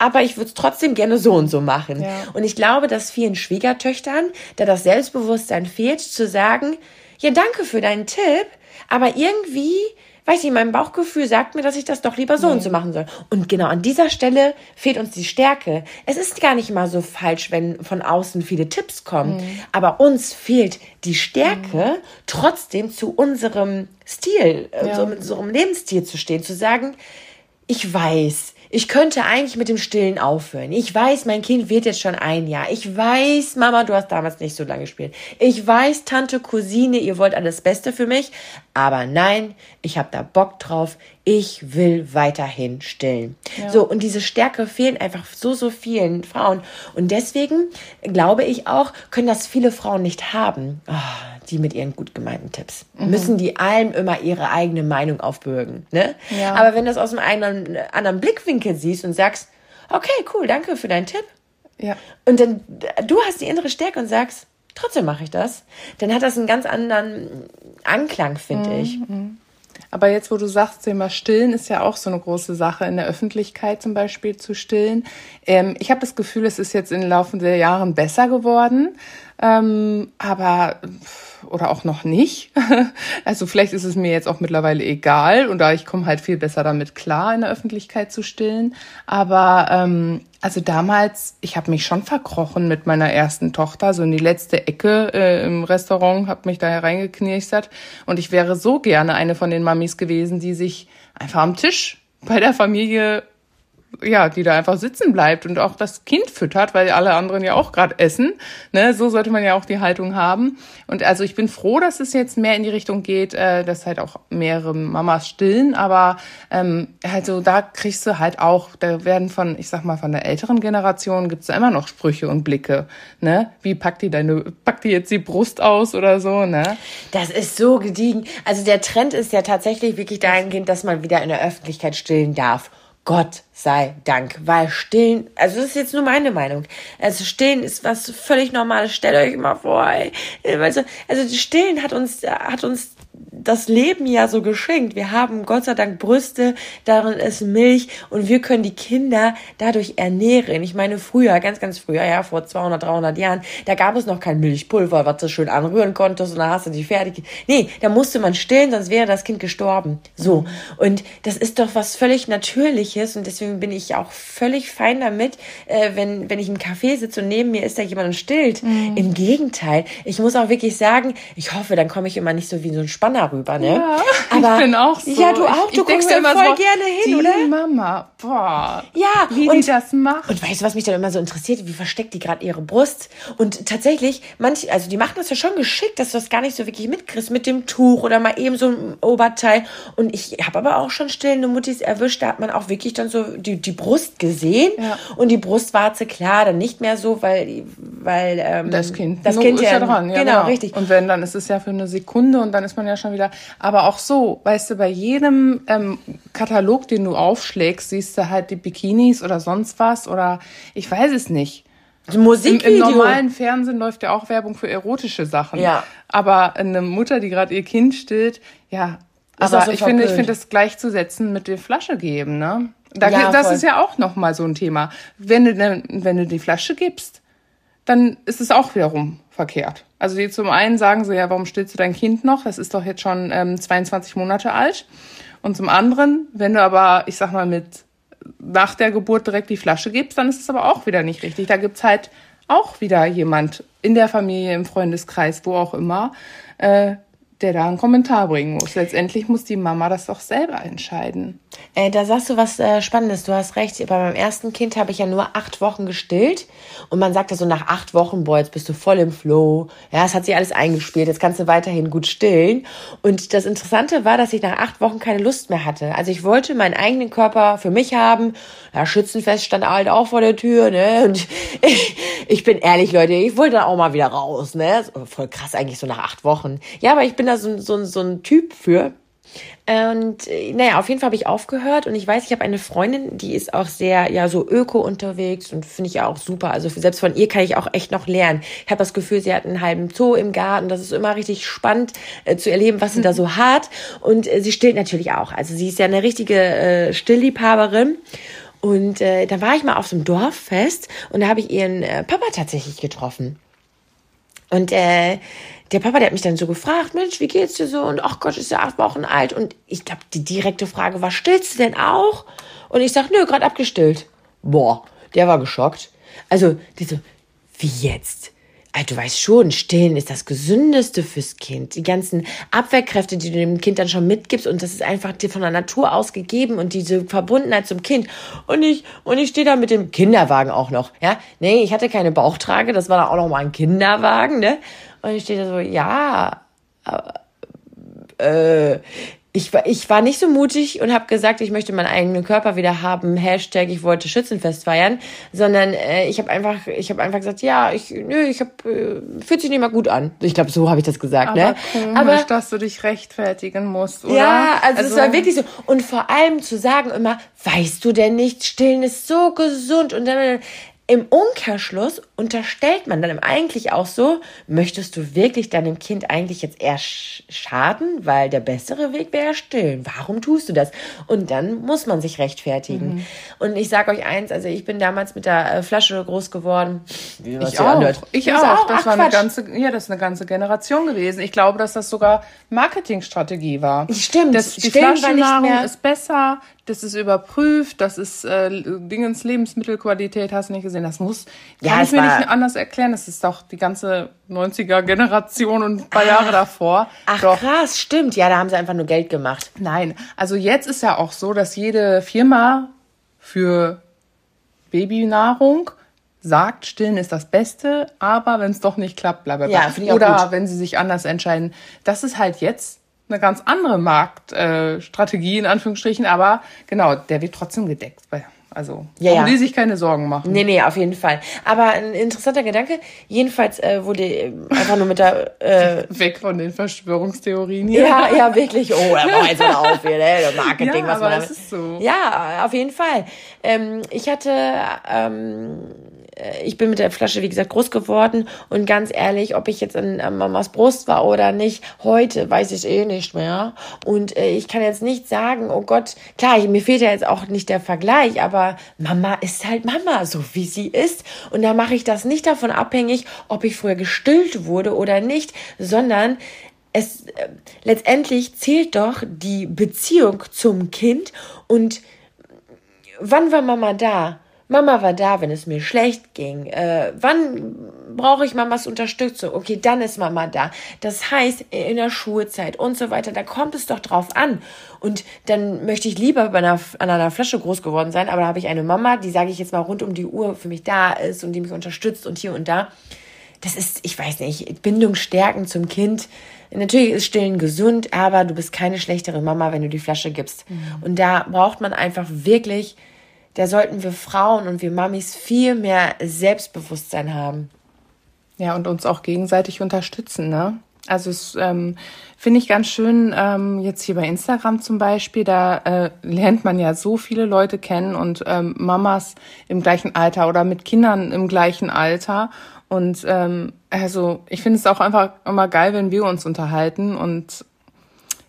aber ich würde es trotzdem gerne so und so machen. Ja. Und ich glaube, dass vielen Schwiegertöchtern da das Selbstbewusstsein fehlt, zu sagen, ja, danke für deinen Tipp, aber irgendwie, weiß ich, mein Bauchgefühl sagt mir, dass ich das doch lieber so nee. und so machen soll. Und genau an dieser Stelle fehlt uns die Stärke. Es ist gar nicht mal so falsch, wenn von außen viele Tipps kommen, mhm. aber uns fehlt die Stärke, mhm. trotzdem zu unserem Stil, äh, ja. zu unserem Lebensstil zu stehen, zu sagen, ich weiß, ich könnte eigentlich mit dem Stillen aufhören. Ich weiß, mein Kind wird jetzt schon ein Jahr. Ich weiß, Mama, du hast damals nicht so lange gespielt. Ich weiß, Tante, Cousine, ihr wollt alles Beste für mich. Aber nein, ich habe da Bock drauf. Ich will weiterhin stillen. Ja. So, und diese Stärke fehlen einfach so, so vielen Frauen. Und deswegen glaube ich auch, können das viele Frauen nicht haben. Oh, die mit ihren gut gemeinten Tipps. Mhm. Müssen die allem immer ihre eigene Meinung aufbürgen. Ne? Ja. Aber wenn du das aus einem anderen, anderen Blickwinkel siehst und sagst, okay, cool, danke für deinen Tipp. Ja. Und dann, du hast die innere Stärke und sagst, trotzdem mache ich das, dann hat das einen ganz anderen Anklang, finde mhm. ich. Aber jetzt, wo du sagst, Thema Stillen ist ja auch so eine große Sache, in der Öffentlichkeit zum Beispiel zu stillen. Ähm, ich habe das Gefühl, es ist jetzt in den Laufe der Jahren besser geworden. Ähm, aber oder auch noch nicht. Also vielleicht ist es mir jetzt auch mittlerweile egal und da ich komme halt viel besser damit klar, in der Öffentlichkeit zu stillen. Aber ähm, also damals, ich habe mich schon verkrochen mit meiner ersten Tochter, so in die letzte Ecke äh, im Restaurant, habe mich da hereingeknirchtert und ich wäre so gerne eine von den Mamis gewesen, die sich einfach am Tisch bei der Familie ja, die da einfach sitzen bleibt und auch das Kind füttert, weil alle anderen ja auch gerade essen. Ne? So sollte man ja auch die Haltung haben. Und also ich bin froh, dass es jetzt mehr in die Richtung geht, äh, dass halt auch mehrere Mamas stillen. Aber ähm, also da kriegst du halt auch, da werden von, ich sag mal, von der älteren Generation gibt's da immer noch Sprüche und Blicke. Ne? Wie packt die deine, packt die jetzt die Brust aus oder so, ne? Das ist so gediegen. Also der Trend ist ja tatsächlich wirklich dahingehend, dass man wieder in der Öffentlichkeit stillen darf. Gott sei Dank, weil stillen, also das ist jetzt nur meine Meinung. Also stillen ist was völlig normales. Stellt euch mal vor, ey. Also, also stillen hat uns, hat uns das Leben ja so geschenkt. Wir haben Gott sei Dank Brüste, darin ist Milch und wir können die Kinder dadurch ernähren. Ich meine, früher, ganz, ganz früher, ja, vor 200, 300 Jahren, da gab es noch kein Milchpulver, was du schön anrühren konntest und dann hast du die fertig. Nee, da musste man stillen, sonst wäre das Kind gestorben. So. Und das ist doch was völlig Natürliches und deswegen bin ich auch völlig fein damit, äh, wenn, wenn ich im Café sitze und neben mir ist da jemand und stillt. Mhm. Im Gegenteil. Ich muss auch wirklich sagen, ich hoffe, dann komme ich immer nicht so wie so ein Spanner rüber, ne? Ja, aber, ich bin auch so. Ja, du auch. Du ich guckst da voll so, gerne hin, die oder? Mama, boah. Ja, wie und, die das macht. Und weißt du, was mich dann immer so interessiert? Wie versteckt die gerade ihre Brust? Und tatsächlich, manche, also die machen das ja schon geschickt, dass du das gar nicht so wirklich mitkriegst mit dem Tuch oder mal eben so ein Oberteil. Und ich habe aber auch schon stillende Muttis erwischt, da hat man auch wirklich dann so die, die Brust gesehen ja. und die Brustwarze, klar, dann nicht mehr so, weil, weil ähm, das Kind, das kind ja, ja dran. Ja, genau, genau, richtig. Und wenn, dann ist es ja für eine Sekunde und dann ist man ja schon wieder aber auch so, weißt du, bei jedem ähm, Katalog, den du aufschlägst, siehst du halt die Bikinis oder sonst was oder ich weiß es nicht. Musik Im, Im, normalen Fernsehen läuft ja auch Werbung für erotische Sachen. Ja. Aber eine Mutter, die gerade ihr Kind stillt, ja. Ist aber so ich finde, ich finde das gleichzusetzen mit der Flasche geben, ne? Da, ja, das voll. ist ja auch nochmal so ein Thema. Wenn du, wenn du die Flasche gibst, dann ist es auch wiederum verkehrt. Also die zum einen sagen sie ja, warum stillst du dein Kind noch? Das ist doch jetzt schon ähm, 22 Monate alt. Und zum anderen, wenn du aber, ich sag mal, mit nach der Geburt direkt die Flasche gibst, dann ist es aber auch wieder nicht richtig. Da gibt's halt auch wieder jemand in der Familie, im Freundeskreis, wo auch immer, äh, der da einen Kommentar bringen muss. Letztendlich muss die Mama das doch selber entscheiden. Äh, da sagst du was äh, Spannendes. Du hast recht. Bei meinem ersten Kind habe ich ja nur acht Wochen gestillt. Und man sagt ja so nach acht Wochen, boah, jetzt bist du voll im Flow. Ja, es hat sich alles eingespielt. Jetzt kannst du weiterhin gut stillen. Und das Interessante war, dass ich nach acht Wochen keine Lust mehr hatte. Also ich wollte meinen eigenen Körper für mich haben. Ja, Schützenfest stand halt auch vor der Tür, ne? Und ich, ich bin ehrlich, Leute, ich wollte auch mal wieder raus, ne? Voll krass eigentlich so nach acht Wochen. Ja, aber ich bin da so, so, so ein Typ für. Und äh, naja, auf jeden Fall habe ich aufgehört und ich weiß, ich habe eine Freundin, die ist auch sehr, ja, so öko unterwegs und finde ich ja auch super. Also selbst von ihr kann ich auch echt noch lernen. Ich habe das Gefühl, sie hat einen halben Zoo im Garten. Das ist immer richtig spannend äh, zu erleben, was sie da so hat. Und äh, sie stillt natürlich auch. Also sie ist ja eine richtige äh, Stillliebhaberin. Und äh, da war ich mal auf so einem Dorffest und da habe ich ihren äh, Papa tatsächlich getroffen. Und äh, der Papa, der hat mich dann so gefragt, Mensch, wie geht's dir so? Und ach Gott, ist ja acht Wochen alt. Und ich glaube, die direkte Frage war, stillst du denn auch? Und ich sag, nö, gerade abgestillt. Boah, der war geschockt. Also, die so, wie jetzt? Also, du weißt schon, stillen ist das Gesündeste fürs Kind. Die ganzen Abwehrkräfte, die du dem Kind dann schon mitgibst und das ist einfach dir von der Natur aus gegeben und diese Verbundenheit zum Kind. Und ich, und ich stehe da mit dem Kinderwagen auch noch, ja. Nee, ich hatte keine Bauchtrage, das war dann auch noch mal ein Kinderwagen, ne. Und ich stehe da so, ja, aber, äh, ich war, ich war nicht so mutig und habe gesagt, ich möchte meinen eigenen Körper wieder haben. Hashtag, ich wollte Schützenfest feiern, sondern äh, ich habe einfach, ich habe einfach gesagt, ja, ich, nö, ich habe, äh, fühlt sich nicht mal gut an. Ich glaube, so habe ich das gesagt, Aber ne? komisch, Aber dass du dich rechtfertigen musst, oder? Ja, also, also es war wirklich so. Und vor allem zu sagen immer, weißt du denn nicht, Stillen ist so gesund und dann im Umkehrschluss unterstellt man dann eigentlich auch so, möchtest du wirklich deinem Kind eigentlich jetzt eher schaden, weil der bessere Weg wäre stillen. Warum tust du das? Und dann muss man sich rechtfertigen. Mhm. Und ich sage euch eins, also ich bin damals mit der äh, Flasche groß geworden. Wie ich auch. Anhört. Ich auch. auch. Das Ach, war eine ganze, ja, das ist eine ganze Generation gewesen. Ich glaube, dass das sogar Marketingstrategie war. Stimmt. Das, die Flaschennahrung ist besser, das ist überprüft, das ist äh, Dingens Lebensmittelqualität, hast du nicht gesehen. Das muss, ja, kann ich mir nicht anders erklären. Das ist doch die ganze 90er Generation und ein paar ah, Jahre davor. Ach doch. krass, stimmt. Ja, da haben sie einfach nur Geld gemacht. Nein, also jetzt ist ja auch so, dass jede Firma für Babynahrung sagt, stillen ist das Beste, aber wenn es doch nicht klappt, bla bla bla. Ja, Oder wenn sie sich anders entscheiden. Das ist halt jetzt eine ganz andere Marktstrategie in Anführungsstrichen, aber genau, der wird trotzdem gedeckt. Also, ja, ja. die sich keine Sorgen machen. Nee, nee, auf jeden Fall. Aber ein interessanter Gedanke. Jedenfalls äh, wurde äh, einfach nur mit der... Äh, Weg von den Verschwörungstheorien hier. Ja, ja, wirklich. Oh, da war jetzt auf hier, ne? Marketing, ja, was man das ist so. Ja, auf jeden Fall. Ähm, ich hatte... Ähm, äh, ich bin mit der Flasche, wie gesagt, groß geworden. Und ganz ehrlich, ob ich jetzt an, an Mamas Brust war oder nicht, heute weiß ich eh nicht mehr. Und äh, ich kann jetzt nicht sagen, oh Gott, klar, mir fehlt ja jetzt auch nicht der Vergleich, aber Mama ist halt Mama, so wie sie ist. Und da mache ich das nicht davon abhängig, ob ich früher gestillt wurde oder nicht, sondern es äh, letztendlich zählt doch die Beziehung zum Kind und wann war Mama da? Mama war da, wenn es mir schlecht ging. Äh, wann brauche ich Mamas Unterstützung? Okay, dann ist Mama da. Das heißt, in der Schulzeit und so weiter, da kommt es doch drauf an. Und dann möchte ich lieber bei einer, an einer Flasche groß geworden sein, aber da habe ich eine Mama, die, sage ich jetzt mal, rund um die Uhr für mich da ist und die mich unterstützt und hier und da. Das ist, ich weiß nicht, Bindung stärken zum Kind. Natürlich ist Stillen gesund, aber du bist keine schlechtere Mama, wenn du die Flasche gibst. Mhm. Und da braucht man einfach wirklich da sollten wir Frauen und wir Mamis viel mehr Selbstbewusstsein haben. Ja, und uns auch gegenseitig unterstützen, ne? Also es ähm, finde ich ganz schön, ähm, jetzt hier bei Instagram zum Beispiel, da äh, lernt man ja so viele Leute kennen und ähm, Mamas im gleichen Alter oder mit Kindern im gleichen Alter. Und ähm, also ich finde es auch einfach immer geil, wenn wir uns unterhalten. Und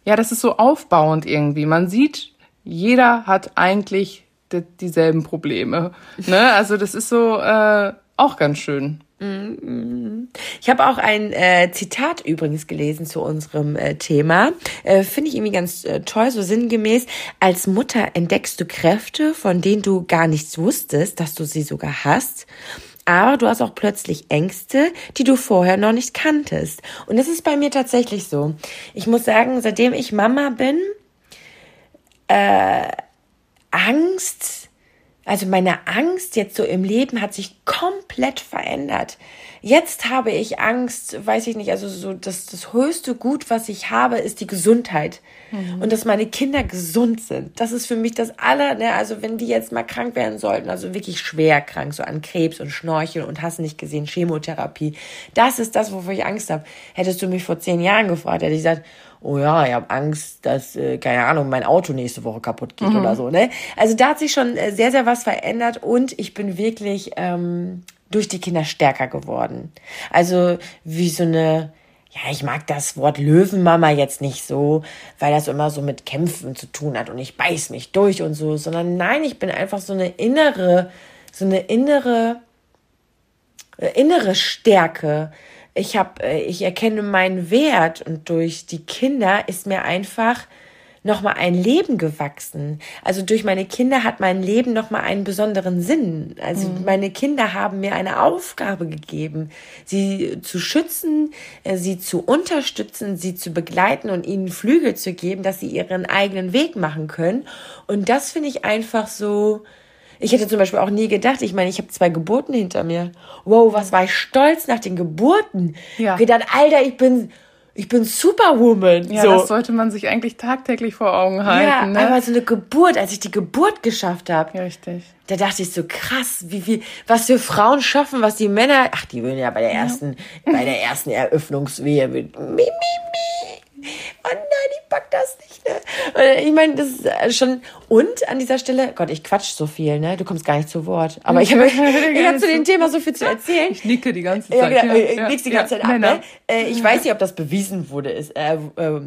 ja, das ist so aufbauend irgendwie. Man sieht, jeder hat eigentlich dieselben Probleme. Ne? Also das ist so äh, auch ganz schön. Ich habe auch ein äh, Zitat übrigens gelesen zu unserem äh, Thema. Äh, Finde ich irgendwie ganz äh, toll, so sinngemäß. Als Mutter entdeckst du Kräfte, von denen du gar nichts wusstest, dass du sie sogar hast. Aber du hast auch plötzlich Ängste, die du vorher noch nicht kanntest. Und das ist bei mir tatsächlich so. Ich muss sagen, seitdem ich Mama bin, äh, Angst, also meine Angst jetzt so im Leben hat sich komplett verändert. Jetzt habe ich Angst, weiß ich nicht, also so das, das höchste Gut, was ich habe, ist die Gesundheit. Mhm. Und dass meine Kinder gesund sind. Das ist für mich das aller, ne, also wenn die jetzt mal krank werden sollten, also wirklich schwer krank, so an Krebs und Schnorcheln und hast nicht gesehen, Chemotherapie. Das ist das, wovor ich Angst habe. Hättest du mich vor zehn Jahren gefragt, hätte ich gesagt, oh ja, ich habe Angst, dass, äh, keine Ahnung, mein Auto nächste Woche kaputt geht mhm. oder so. Ne? Also da hat sich schon äh, sehr, sehr was verändert und ich bin wirklich ähm, durch die Kinder stärker geworden. Also wie so eine, ja, ich mag das Wort Löwenmama jetzt nicht so, weil das immer so mit Kämpfen zu tun hat und ich beiß mich durch und so, sondern nein, ich bin einfach so eine innere, so eine innere, äh, innere Stärke. Ich habe, äh, ich erkenne meinen Wert und durch die Kinder ist mir einfach nochmal ein Leben gewachsen. Also durch meine Kinder hat mein Leben nochmal einen besonderen Sinn. Also mhm. meine Kinder haben mir eine Aufgabe gegeben, sie zu schützen, äh, sie zu unterstützen, sie zu begleiten und ihnen Flügel zu geben, dass sie ihren eigenen Weg machen können. Und das finde ich einfach so, ich hätte zum Beispiel auch nie gedacht, ich meine, ich habe zwei Geburten hinter mir. Wow, was war ich stolz nach den Geburten. Ja. Gedacht, Alter, ich bin ich bin Superwoman. Ja, so. das sollte man sich eigentlich tagtäglich vor Augen halten. Ja, ne? aber so eine Geburt, als ich die Geburt geschafft habe. Ja, richtig. Da dachte ich so krass, wie viel, was wir Frauen schaffen, was die Männer, ach, die würden ja bei der ersten, ja. bei der ersten Eröffnungswehe mit mi, mi, mi, oh nein, ich pack das nicht. Ne? Ich meine, das ist äh, schon. Und an dieser Stelle, Gott, ich quatsch so viel, ne? Du kommst gar nicht zu Wort. Aber ich habe ich hab zu dem Thema so viel zu erzählen. Ich nicke die ganze Zeit. Ja, genau. Ich ja, die ganze ja, Zeit ab. Ne? Äh, ich weiß nicht, ob das bewiesen wurde. Ist, äh, äh,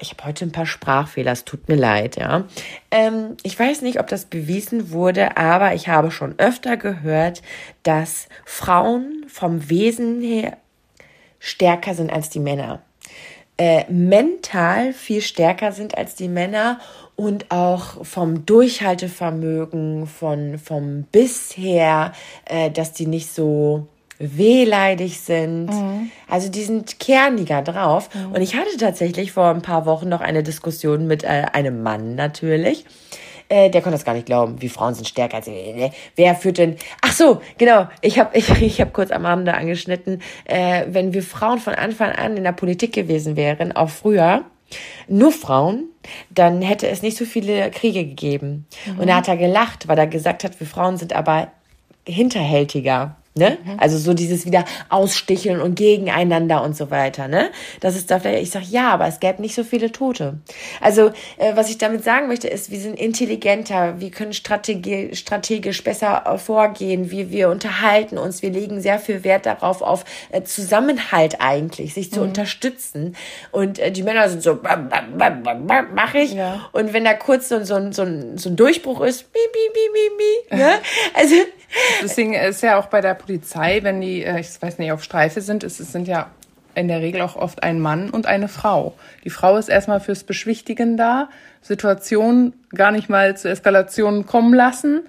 ich habe heute ein paar Sprachfehler, es tut mir leid, ja. Ähm, ich weiß nicht, ob das bewiesen wurde, aber ich habe schon öfter gehört, dass Frauen vom Wesen her stärker sind als die Männer äh, mental viel stärker sind als die Männer und auch vom Durchhaltevermögen, von, vom Bisher, äh, dass die nicht so wehleidig sind. Mhm. Also die sind kerniger drauf. Mhm. Und ich hatte tatsächlich vor ein paar Wochen noch eine Diskussion mit äh, einem Mann natürlich. Äh, der konnte das gar nicht glauben, wie Frauen sind stärker als ne? Wer führt denn? Ach so, genau. Ich habe ich, ich hab kurz am Abend da angeschnitten. Äh, wenn wir Frauen von Anfang an in der Politik gewesen wären, auch früher, nur Frauen, dann hätte es nicht so viele Kriege gegeben. Mhm. Und da hat er gelacht, weil er gesagt hat, wir Frauen sind aber hinterhältiger. Ne? Mhm. Also so dieses wieder Aussticheln und gegeneinander und so weiter. Ne? Das ist da vielleicht, ich sage ja, aber es gäbe nicht so viele Tote. Also äh, was ich damit sagen möchte, ist, wir sind intelligenter, wir können strategie, strategisch besser äh, vorgehen, wir, wir unterhalten uns, wir legen sehr viel Wert darauf, auf äh, Zusammenhalt eigentlich, sich zu mhm. unterstützen. Und äh, die Männer sind so, mache ich. Ja. Und wenn da kurz so, so, so, so ein Durchbruch ist, bi, bi, bi, bi, bi, ne? Also Deswegen ist ja auch bei der Polizei, wenn die, äh, ich weiß nicht, auf Streife sind, es sind ja in der Regel auch oft ein Mann und eine Frau. Die Frau ist erstmal fürs Beschwichtigen da, Situationen gar nicht mal zur Eskalation kommen lassen.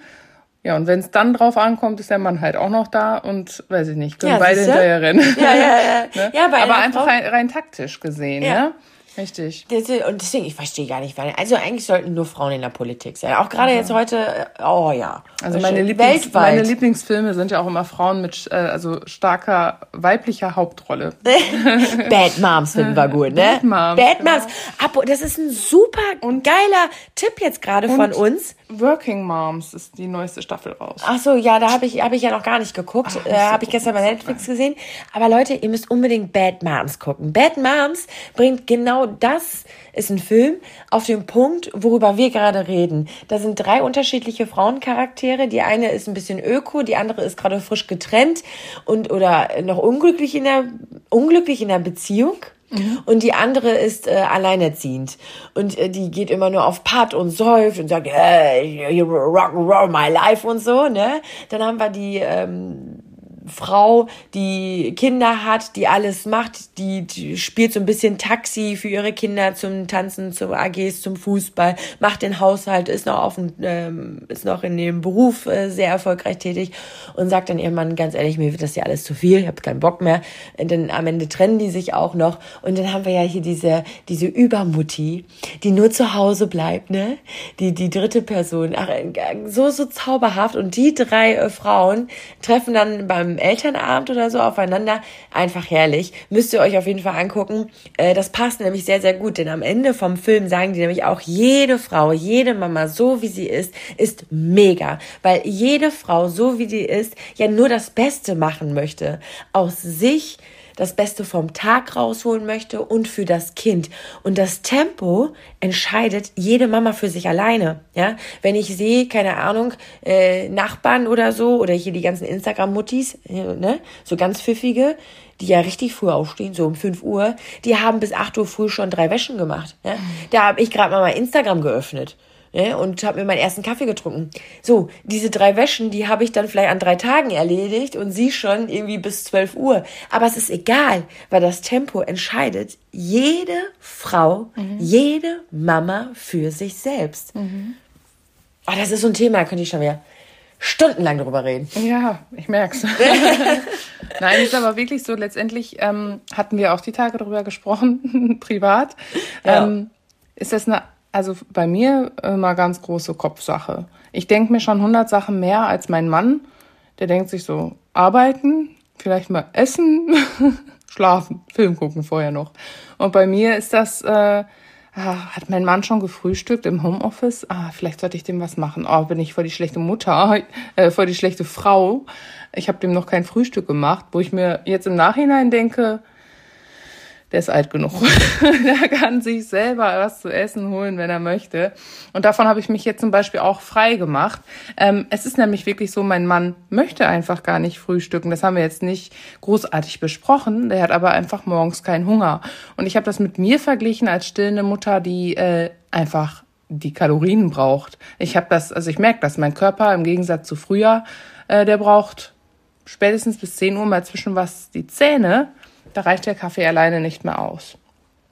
Ja, und wenn es dann drauf ankommt, ist der Mann halt auch noch da und weiß ich nicht, können ja, beide hinterher rennen. Ja, ja, ja. ne? ja Aber einfach rein, rein, taktisch gesehen, ja. ne? Richtig. Und deswegen, ich verstehe gar nicht, weil, also eigentlich sollten nur Frauen in der Politik sein. Auch gerade ja. jetzt heute, äh, oh ja. Also meine, Lieblings, meine Lieblingsfilme sind ja auch immer Frauen mit, äh, also starker weiblicher Hauptrolle. Bad Moms finden wir gut, ne? Bad Moms. Bad Moms. Genau. Das ist ein super und geiler Tipp jetzt gerade von uns. Working Moms ist die neueste Staffel raus. Ach so, ja, da habe ich, hab ich ja noch gar nicht geguckt. Ach, äh, habe ich gestern bei Netflix gesehen. Aber Leute, ihr müsst unbedingt Bad Moms gucken. Bad Moms bringt genau genau das ist ein Film auf dem Punkt, worüber wir gerade reden. Da sind drei unterschiedliche Frauencharaktere. Die eine ist ein bisschen öko, die andere ist gerade frisch getrennt und oder noch unglücklich in der unglücklich in der Beziehung. Mhm. Und die andere ist äh, alleinerziehend. Und äh, die geht immer nur auf Putt und säuft und sagt, hey, you rock and roll my life und so, ne? Dann haben wir die ähm, Frau, die Kinder hat, die alles macht, die, die spielt so ein bisschen Taxi für ihre Kinder zum Tanzen, zum AGs, zum Fußball, macht den Haushalt, ist noch auf dem, ähm, ist noch in dem Beruf äh, sehr erfolgreich tätig und sagt dann ihrem Mann ganz ehrlich, mir wird das ja alles zu viel, ich habe keinen Bock mehr. Und dann am Ende trennen die sich auch noch und dann haben wir ja hier diese diese Übermutti, die nur zu Hause bleibt, ne? Die die dritte Person, ach, so so zauberhaft und die drei äh, Frauen treffen dann beim Elternabend oder so aufeinander. Einfach herrlich. Müsst ihr euch auf jeden Fall angucken. Äh, das passt nämlich sehr, sehr gut, denn am Ende vom Film sagen die nämlich auch, jede Frau, jede Mama, so wie sie ist, ist mega. Weil jede Frau, so wie die ist, ja nur das Beste machen möchte. Aus sich, das Beste vom Tag rausholen möchte und für das Kind. Und das Tempo entscheidet jede Mama für sich alleine. Ja, wenn ich sehe, keine Ahnung, äh, Nachbarn oder so oder hier die ganzen Instagram-Muttis, ne, so ganz pfiffige, die ja richtig früh aufstehen, so um 5 Uhr, die haben bis 8 Uhr früh schon drei Wäschen gemacht. Ja? Da habe ich gerade mal mein Instagram geöffnet ne, und habe mir meinen ersten Kaffee getrunken. So, diese drei Wäschen, die habe ich dann vielleicht an drei Tagen erledigt und sie schon irgendwie bis 12 Uhr. Aber es ist egal, weil das Tempo entscheidet jede Frau, mhm. jede Mama für sich selbst. Mhm. Oh, das ist so ein Thema, da könnte ich schon wieder stundenlang drüber reden. Ja, ich merk's. Nein, ist aber wirklich so. Letztendlich ähm, hatten wir auch die Tage drüber gesprochen, privat. Ja. Ähm, ist das eine also bei mir immer ganz große Kopfsache. Ich denke mir schon 100 Sachen mehr als mein Mann. Der denkt sich so, arbeiten, vielleicht mal essen, schlafen, Film gucken vorher noch. Und bei mir ist das, äh, ah, hat mein Mann schon gefrühstückt im Homeoffice? Ah, vielleicht sollte ich dem was machen. Oh, bin ich voll die schlechte Mutter, äh, voll die schlechte Frau. Ich habe dem noch kein Frühstück gemacht, wo ich mir jetzt im Nachhinein denke, der ist alt genug. der kann sich selber was zu essen holen, wenn er möchte. Und davon habe ich mich jetzt zum Beispiel auch frei gemacht. Ähm, es ist nämlich wirklich so, mein Mann möchte einfach gar nicht frühstücken. Das haben wir jetzt nicht großartig besprochen. Der hat aber einfach morgens keinen Hunger. Und ich habe das mit mir verglichen als stillende Mutter, die äh, einfach die Kalorien braucht. Ich habe das, also ich merke das, mein Körper im Gegensatz zu früher, äh, der braucht spätestens bis 10 Uhr mal zwischen was die Zähne da reicht der Kaffee alleine nicht mehr aus.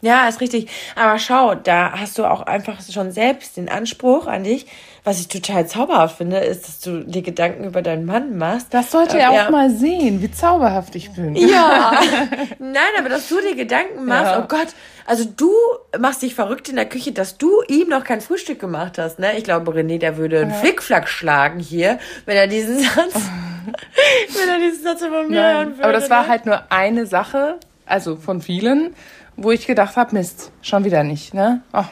Ja, ist richtig. Aber schau, da hast du auch einfach schon selbst den Anspruch an dich. Was ich total zauberhaft finde, ist, dass du dir Gedanken über deinen Mann machst. Das sollte er ja. auch mal sehen, wie zauberhaft ich bin. Ja. Nein, aber dass du dir Gedanken machst, ja. oh Gott, also du machst dich verrückt in der Küche, dass du ihm noch kein Frühstück gemacht hast, ne? Ich glaube, René, der würde einen ja. Flickflack schlagen hier, wenn er diesen Satz, wenn er diesen Satz von mir hören würde. Aber das war ne? halt nur eine Sache, also von vielen wo ich gedacht habe, Mist, schon wieder nicht, ne? Oh,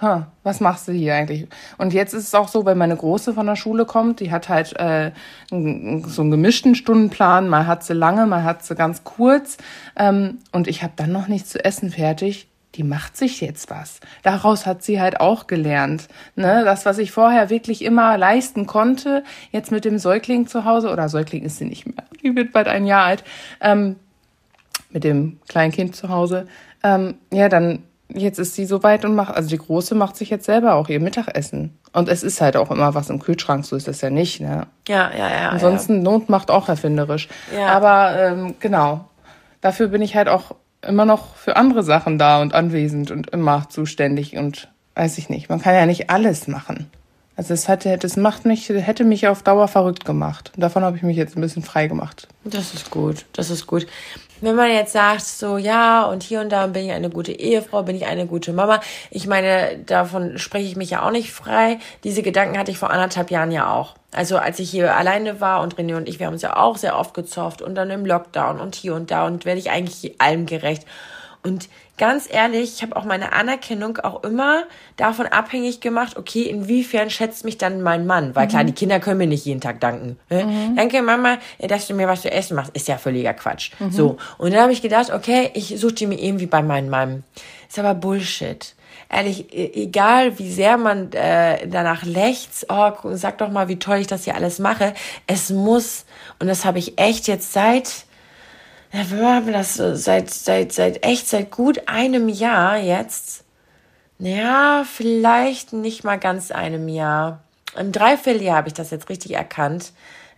huh, was machst du hier eigentlich? Und jetzt ist es auch so, wenn meine Große von der Schule kommt, die hat halt äh, so einen gemischten Stundenplan, mal hat sie lange, mal hat sie ganz kurz ähm, und ich habe dann noch nichts zu essen fertig. Die macht sich jetzt was. Daraus hat sie halt auch gelernt. Ne? Das, was ich vorher wirklich immer leisten konnte, jetzt mit dem Säugling zu Hause, oder Säugling ist sie nicht mehr, die wird bald ein Jahr alt, ähm, mit dem kleinen Kind zu Hause, ähm, ja, dann jetzt ist sie so weit und macht, also die Große macht sich jetzt selber auch ihr Mittagessen. Und es ist halt auch immer was im Kühlschrank, so ist das ja nicht, ne? Ja, ja, ja. Ansonsten ja. Not macht auch erfinderisch. Ja. Aber ähm, genau, dafür bin ich halt auch immer noch für andere Sachen da und anwesend und immer zuständig und weiß ich nicht. Man kann ja nicht alles machen. Also es hatte, das macht mich, hätte mich auf Dauer verrückt gemacht. Davon habe ich mich jetzt ein bisschen frei gemacht. Das ist gut, das ist gut wenn man jetzt sagt, so ja, und hier und da bin ich eine gute Ehefrau, bin ich eine gute Mama. Ich meine, davon spreche ich mich ja auch nicht frei. Diese Gedanken hatte ich vor anderthalb Jahren ja auch. Also als ich hier alleine war und René und ich, wir haben uns ja auch sehr oft gezofft und dann im Lockdown und hier und da und werde ich eigentlich allem gerecht. Und ganz ehrlich, ich habe auch meine Anerkennung auch immer davon abhängig gemacht, okay, inwiefern schätzt mich dann mein Mann? Weil klar, mhm. die Kinder können mir nicht jeden Tag danken. Ne? Mhm. Danke, Mama, dass du mir was zu essen machst. Ist ja völliger Quatsch. Mhm. So. Und dann habe ich gedacht, okay, ich suche die mir irgendwie bei meinem Mann. Ist aber Bullshit ehrlich, e, egal wie sehr man äh, danach lächzt, oh, sag doch mal, wie toll ich das hier alles mache. Es muss, und das habe ich echt jetzt seit wir haben das seit, seit, seit echt, seit gut einem Jahr jetzt. Ja, vielleicht nicht mal ganz einem Jahr. Im Dreivierteljahr habe ich das jetzt richtig erkannt.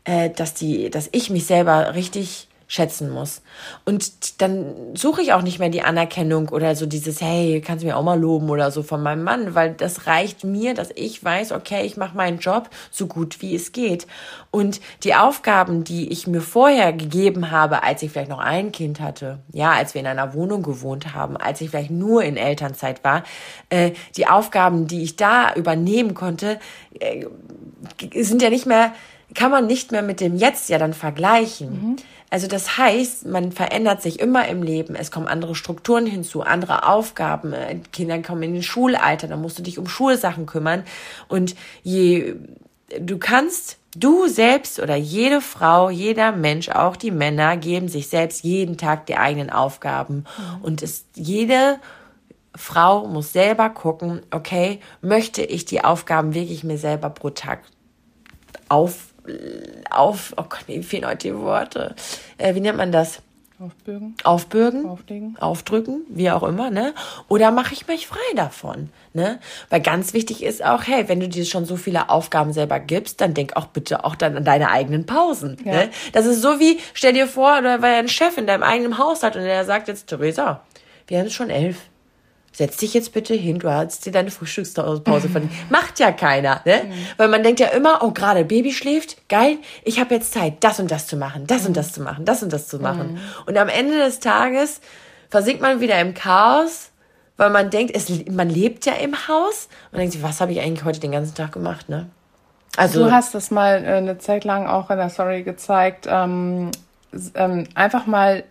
äh, dass die, dass ich mich selber richtig schätzen muss. Und dann suche ich auch nicht mehr die Anerkennung oder so dieses, hey, kannst du mir auch mal loben oder so von meinem Mann, weil das reicht mir, dass ich weiß, okay, ich mache meinen Job so gut wie es geht. Und die Aufgaben, die ich mir vorher gegeben habe, als ich vielleicht noch ein Kind hatte, ja, als wir in einer Wohnung gewohnt haben, als ich vielleicht nur in Elternzeit war, äh, die Aufgaben, die ich da übernehmen konnte, äh, sind ja nicht mehr, kann man nicht mehr mit dem Jetzt ja dann vergleichen. Mhm. Also das heißt, man verändert sich immer im Leben. Es kommen andere Strukturen hinzu, andere Aufgaben. Äh, Kinder kommen in den Schulalter, dann musst du dich um Schulsachen kümmern. Und je du kannst Du selbst oder jede Frau, jeder Mensch, auch die Männer, geben sich selbst jeden Tag die eigenen Aufgaben. Mhm. Und es, jede Frau muss selber gucken, okay, möchte ich die Aufgaben wirklich mir selber pro Tag auf auf, oh Gott, mir fehlen heute die Worte. Äh, wie nennt man das? Aufbürgen. Aufbürgen. Auflegen. Aufdrücken, wie auch immer, ne? Oder mache ich mich frei davon, ne? Weil ganz wichtig ist auch, hey, wenn du dir schon so viele Aufgaben selber gibst, dann denk auch bitte auch dann an deine eigenen Pausen, ja. ne? Das ist so wie, stell dir vor, oder weil ein Chef in deinem eigenen Haushalt und der sagt jetzt, Theresa, wir haben es schon elf setz dich jetzt bitte hin, du hast dir deine Frühstückspause verdient. Macht ja keiner, ne? Mhm. Weil man denkt ja immer, oh, gerade Baby schläft, geil, ich habe jetzt Zeit, das und das zu machen, das mhm. und das zu machen, das und das zu machen. Mhm. Und am Ende des Tages versinkt man wieder im Chaos, weil man denkt, es, man lebt ja im Haus und denkt sich, was habe ich eigentlich heute den ganzen Tag gemacht, ne? Also, du hast das mal äh, eine Zeit lang auch in der Story gezeigt, ähm, ähm, einfach mal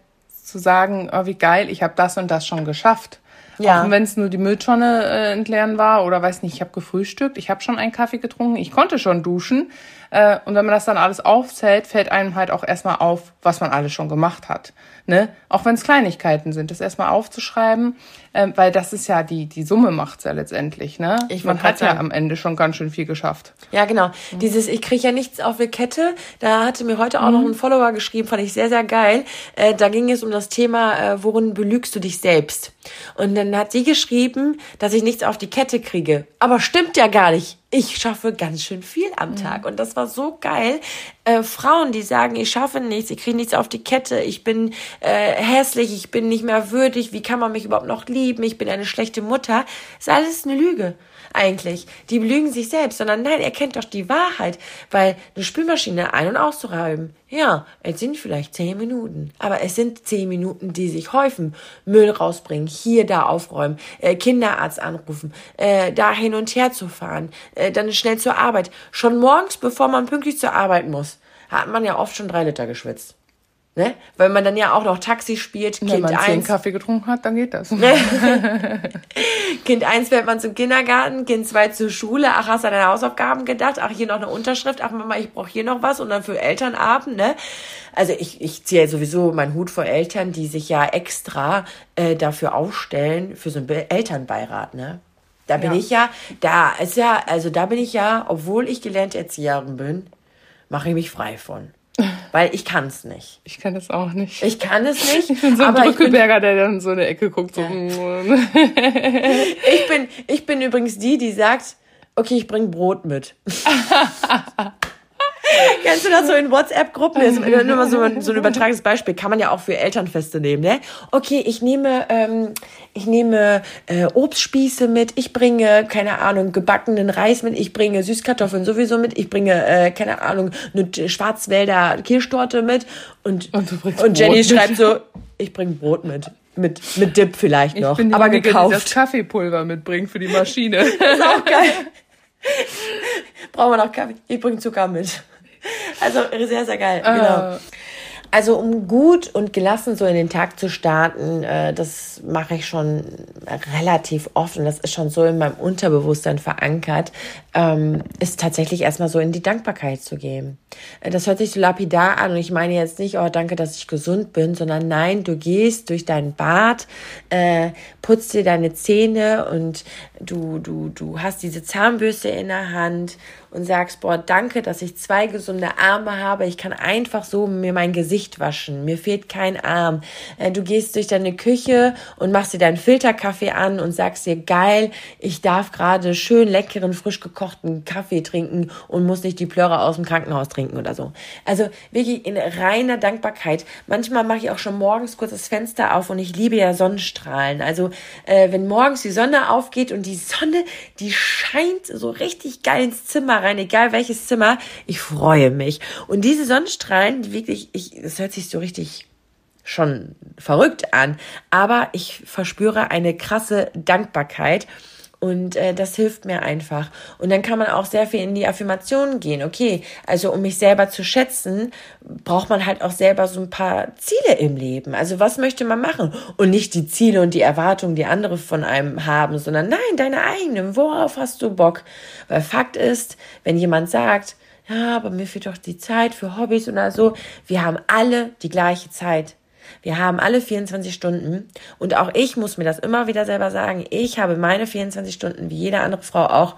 zu sagen, oh, wie geil, ich habe das und das schon geschafft. Ja. Auch wenn es nur die Mülltonne äh, entleeren war oder weiß nicht, ich habe gefrühstückt, ich habe schon einen Kaffee getrunken, ich konnte schon duschen. Äh, und wenn man das dann alles aufzählt, fällt einem halt auch erstmal auf, was man alles schon gemacht hat. Ne? Auch wenn es Kleinigkeiten sind, das erstmal aufzuschreiben, äh, weil das ist ja die, die Summe macht's ja letztendlich. Ne? Ich man hat ja am Ende schon ganz schön viel geschafft. Ja, genau. Mhm. Dieses, ich kriege ja nichts auf die Kette, da hatte mir heute auch mhm. noch ein Follower geschrieben, fand ich sehr, sehr geil. Äh, da ging es um das Thema, äh, worin belügst du dich selbst? Und dann hat sie geschrieben, dass ich nichts auf die Kette kriege. Aber stimmt ja gar nicht ich schaffe ganz schön viel am mhm. Tag. Und das war so geil. Äh, Frauen, die sagen, ich schaffe nichts, ich kriege nichts auf die Kette, ich bin äh, hässlich, ich bin nicht mehr würdig, wie kann man mich überhaupt noch lieben, ich bin eine schlechte Mutter, ist alles eine Lüge eigentlich. Die belügen sich selbst, sondern nein, er kennt doch die Wahrheit, weil eine Spülmaschine ein- und auszuräumen, ja, es sind vielleicht zehn Minuten, aber es sind zehn Minuten, die sich häufen. Müll rausbringen, hier, da aufräumen, äh, Kinderarzt anrufen, äh, da hin und her zu fahren, äh, dann schnell zur Arbeit. Schon morgens, bevor man pünktlich zur Arbeit muss, hat man ja oft schon drei Liter geschwitzt. Ne? Weil man dann ja auch noch Taxi spielt. Wenn kind man zehn eins. Kaffee getrunken hat, dann geht das. kind eins fährt man zum Kindergarten, Kind zwei zur Schule. Ach, hast du an deine Hausaufgaben gedacht? Ach, hier noch eine Unterschrift. Ach, Mama, ich brauche hier noch was. Und dann für Elternabend, ne? Also ich, ich ziehe sowieso meinen Hut vor Eltern, die sich ja extra äh, dafür aufstellen, für so einen Be Elternbeirat, ne? Da bin ja. ich ja, da ist ja, also da bin ich ja, obwohl ich gelernte Erzieherin bin, mache ich mich frei von. Weil ich kann es nicht. Ich kann es auch nicht. Ich kann es nicht. Ich bin so ein Drückeberger, der dann so eine Ecke guckt. So. Ja. ich, bin, ich bin übrigens die, die sagt, okay, ich bring Brot mit. Kennst du das so in WhatsApp-Gruppen? Nur mal so, ein, so ein übertragenes Beispiel. Kann man ja auch für Elternfeste nehmen, ne? Okay, ich nehme, ähm, ich nehme äh, Obstspieße mit, ich bringe, keine Ahnung, gebackenen Reis mit, ich bringe Süßkartoffeln sowieso mit, ich bringe, äh, keine Ahnung, eine Schwarzwälder Kirschtorte mit und, und, und Jenny schreibt so, ich bringe Brot mit. Mit, mit Dip vielleicht noch, ich bin aber gekauft. Das Kaffeepulver mitbringen für die Maschine. das ist auch geil. Brauchen wir noch Kaffee? Ich bringe Zucker mit. Also sehr, sehr geil. Uh. Genau. Also um gut und gelassen so in den Tag zu starten, äh, das mache ich schon relativ oft und das ist schon so in meinem Unterbewusstsein verankert, ähm, ist tatsächlich erstmal so in die Dankbarkeit zu gehen. Äh, das hört sich so lapidar an und ich meine jetzt nicht, oh danke, dass ich gesund bin, sondern nein, du gehst durch dein Bad, äh, putzt dir deine Zähne und du, du, du hast diese Zahnbürste in der Hand und sagst, boah, danke, dass ich zwei gesunde Arme habe. Ich kann einfach so mir mein Gesicht waschen, mir fehlt kein Arm. Äh, du gehst durch deine Küche und machst dir deinen Filterkaffee an und sagst dir, geil, ich darf gerade schön leckeren, frisch gekochten Kaffee trinken und muss nicht die Plöre aus dem Krankenhaus trinken oder so. Also wirklich in reiner Dankbarkeit. Manchmal mache ich auch schon morgens kurz das Fenster auf und ich liebe ja Sonnenstrahlen. Also äh, wenn morgens die Sonne aufgeht und die Sonne, die scheint so richtig geil ins Zimmer rein, egal welches Zimmer, ich freue mich. Und diese Sonnenstrahlen, die wirklich, ich, das hört sich so richtig schon verrückt an, aber ich verspüre eine krasse Dankbarkeit und äh, das hilft mir einfach. Und dann kann man auch sehr viel in die Affirmationen gehen. Okay, also um mich selber zu schätzen, braucht man halt auch selber so ein paar Ziele im Leben. Also was möchte man machen? Und nicht die Ziele und die Erwartungen, die andere von einem haben, sondern nein, deine eigenen. Worauf hast du Bock? Weil Fakt ist, wenn jemand sagt, ja, aber mir fehlt doch die Zeit für Hobbys oder so, wir haben alle die gleiche Zeit. Wir haben alle 24 Stunden und auch ich muss mir das immer wieder selber sagen. Ich habe meine 24 Stunden, wie jede andere Frau auch.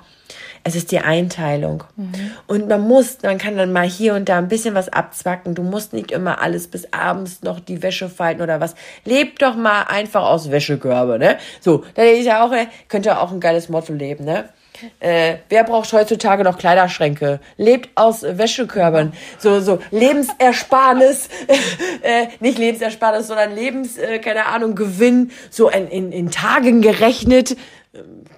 Es ist die Einteilung. Mhm. Und man muss, man kann dann mal hier und da ein bisschen was abzwacken. Du musst nicht immer alles bis abends noch die Wäsche falten oder was. Leb doch mal einfach aus Wäschekörbe, ne? So, da ist ja auch, äh, könnte auch ein geiles Motto leben, ne? Äh, wer braucht heutzutage noch Kleiderschränke? Lebt aus Wäschekörben. So, so Lebensersparnis, äh, nicht Lebensersparnis, sondern Lebens, äh, keine Ahnung, Gewinn, so in, in, in Tagen gerechnet.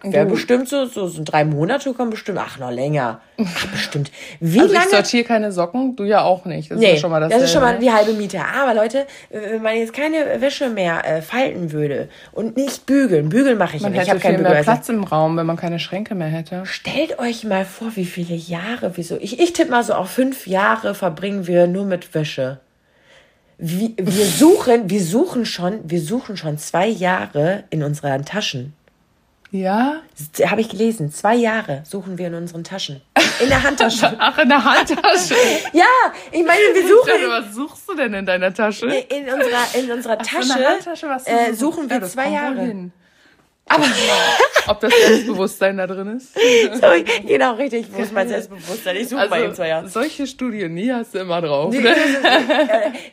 Wäre bestimmt so, so, so drei Monate kommen bestimmt, ach, noch länger. Ach, bestimmt. Wie also lange? ich sortiere keine Socken, du ja auch nicht. Das nee, ist schon mal das. Das ist schon mal die halbe Miete. Aber Leute, wenn man jetzt keine Wäsche mehr äh, falten würde und nicht bügeln, bügeln mache ich man nicht. Hätte ich habe viel mehr Platz im Raum, wenn man keine Schränke mehr hätte. Stellt euch mal vor, wie viele Jahre, wieso. Ich, ich tippe mal so auf fünf Jahre verbringen wir nur mit Wäsche. Wir, wir suchen, wir suchen schon, wir suchen schon zwei Jahre in unseren Taschen. Ja? Habe ich gelesen. Zwei Jahre suchen wir in unseren Taschen. In der Handtasche. Ach, in der Handtasche. ja, ich meine, wir suchen. Dachte, was suchst du denn in deiner Tasche? In unserer, in unserer Tasche, Handtasche äh, suchen wir ja, zwei Jahre. Aber ob das Selbstbewusstsein da drin ist? So, genau, richtig. Wo ist mein Selbstbewusstsein? Ich suche also, mal in zwei Jahren. Solche Studien, nie hast du immer drauf. Ne?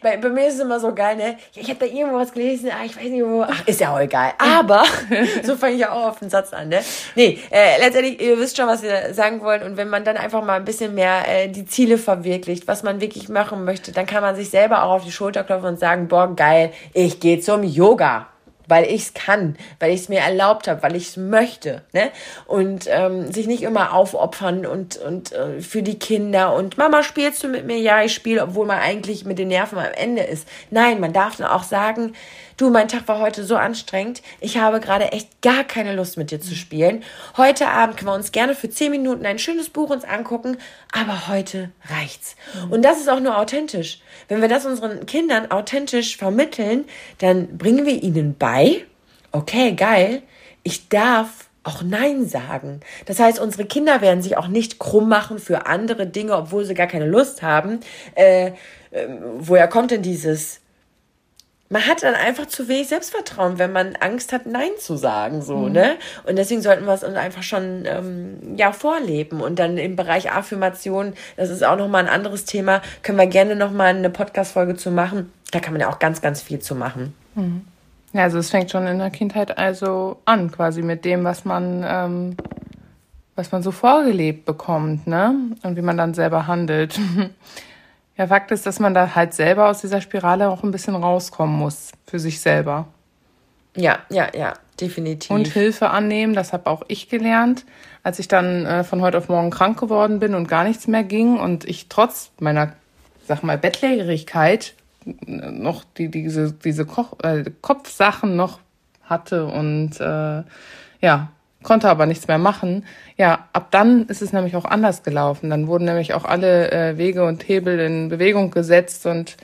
bei, bei, mir ist es immer so geil, ne? Ich habe da irgendwo was gelesen, ah, ich weiß nicht wo. Ach, ist ja auch egal. Aber, so fange ich ja auch auf den Satz an, ne? Nee, äh, letztendlich, ihr wisst schon, was wir sagen wollen. Und wenn man dann einfach mal ein bisschen mehr äh, die Ziele verwirklicht, was man wirklich machen möchte, dann kann man sich selber auch auf die Schulter klopfen und sagen, boah, geil, ich gehe zum Yoga weil ich es kann, weil ich es mir erlaubt habe, weil ich es möchte, ne? Und ähm, sich nicht immer aufopfern und und äh, für die Kinder und Mama spielst du mit mir? Ja, ich spiele, obwohl man eigentlich mit den Nerven am Ende ist. Nein, man darf dann auch sagen, du, mein Tag war heute so anstrengend, ich habe gerade echt gar keine Lust mit dir zu spielen. Heute Abend können wir uns gerne für zehn Minuten ein schönes Buch uns angucken, aber heute reicht's. Und das ist auch nur authentisch. Wenn wir das unseren Kindern authentisch vermitteln, dann bringen wir ihnen bei, okay, geil, ich darf auch Nein sagen. Das heißt, unsere Kinder werden sich auch nicht krumm machen für andere Dinge, obwohl sie gar keine Lust haben. Äh, äh, woher kommt denn dieses man hat dann einfach zu wenig Selbstvertrauen, wenn man Angst hat, Nein zu sagen, so, mhm. ne? Und deswegen sollten wir es uns einfach schon, ähm, ja, vorleben. Und dann im Bereich Affirmation, das ist auch nochmal ein anderes Thema, können wir gerne nochmal eine Podcast-Folge zu machen. Da kann man ja auch ganz, ganz viel zu machen. Mhm. Ja, also es fängt schon in der Kindheit also an, quasi mit dem, was man, ähm, was man so vorgelebt bekommt, ne? Und wie man dann selber handelt. Ja, Fakt ist, dass man da halt selber aus dieser Spirale auch ein bisschen rauskommen muss für sich selber. Ja, ja, ja, definitiv. Und Hilfe annehmen, das habe auch ich gelernt, als ich dann äh, von heute auf morgen krank geworden bin und gar nichts mehr ging und ich trotz meiner, sag mal, Bettlägerigkeit noch die, diese, diese Koch, äh, Kopfsachen noch hatte und äh, ja, konnte aber nichts mehr machen. Ja, ab dann ist es nämlich auch anders gelaufen. Dann wurden nämlich auch alle äh, Wege und Hebel in Bewegung gesetzt und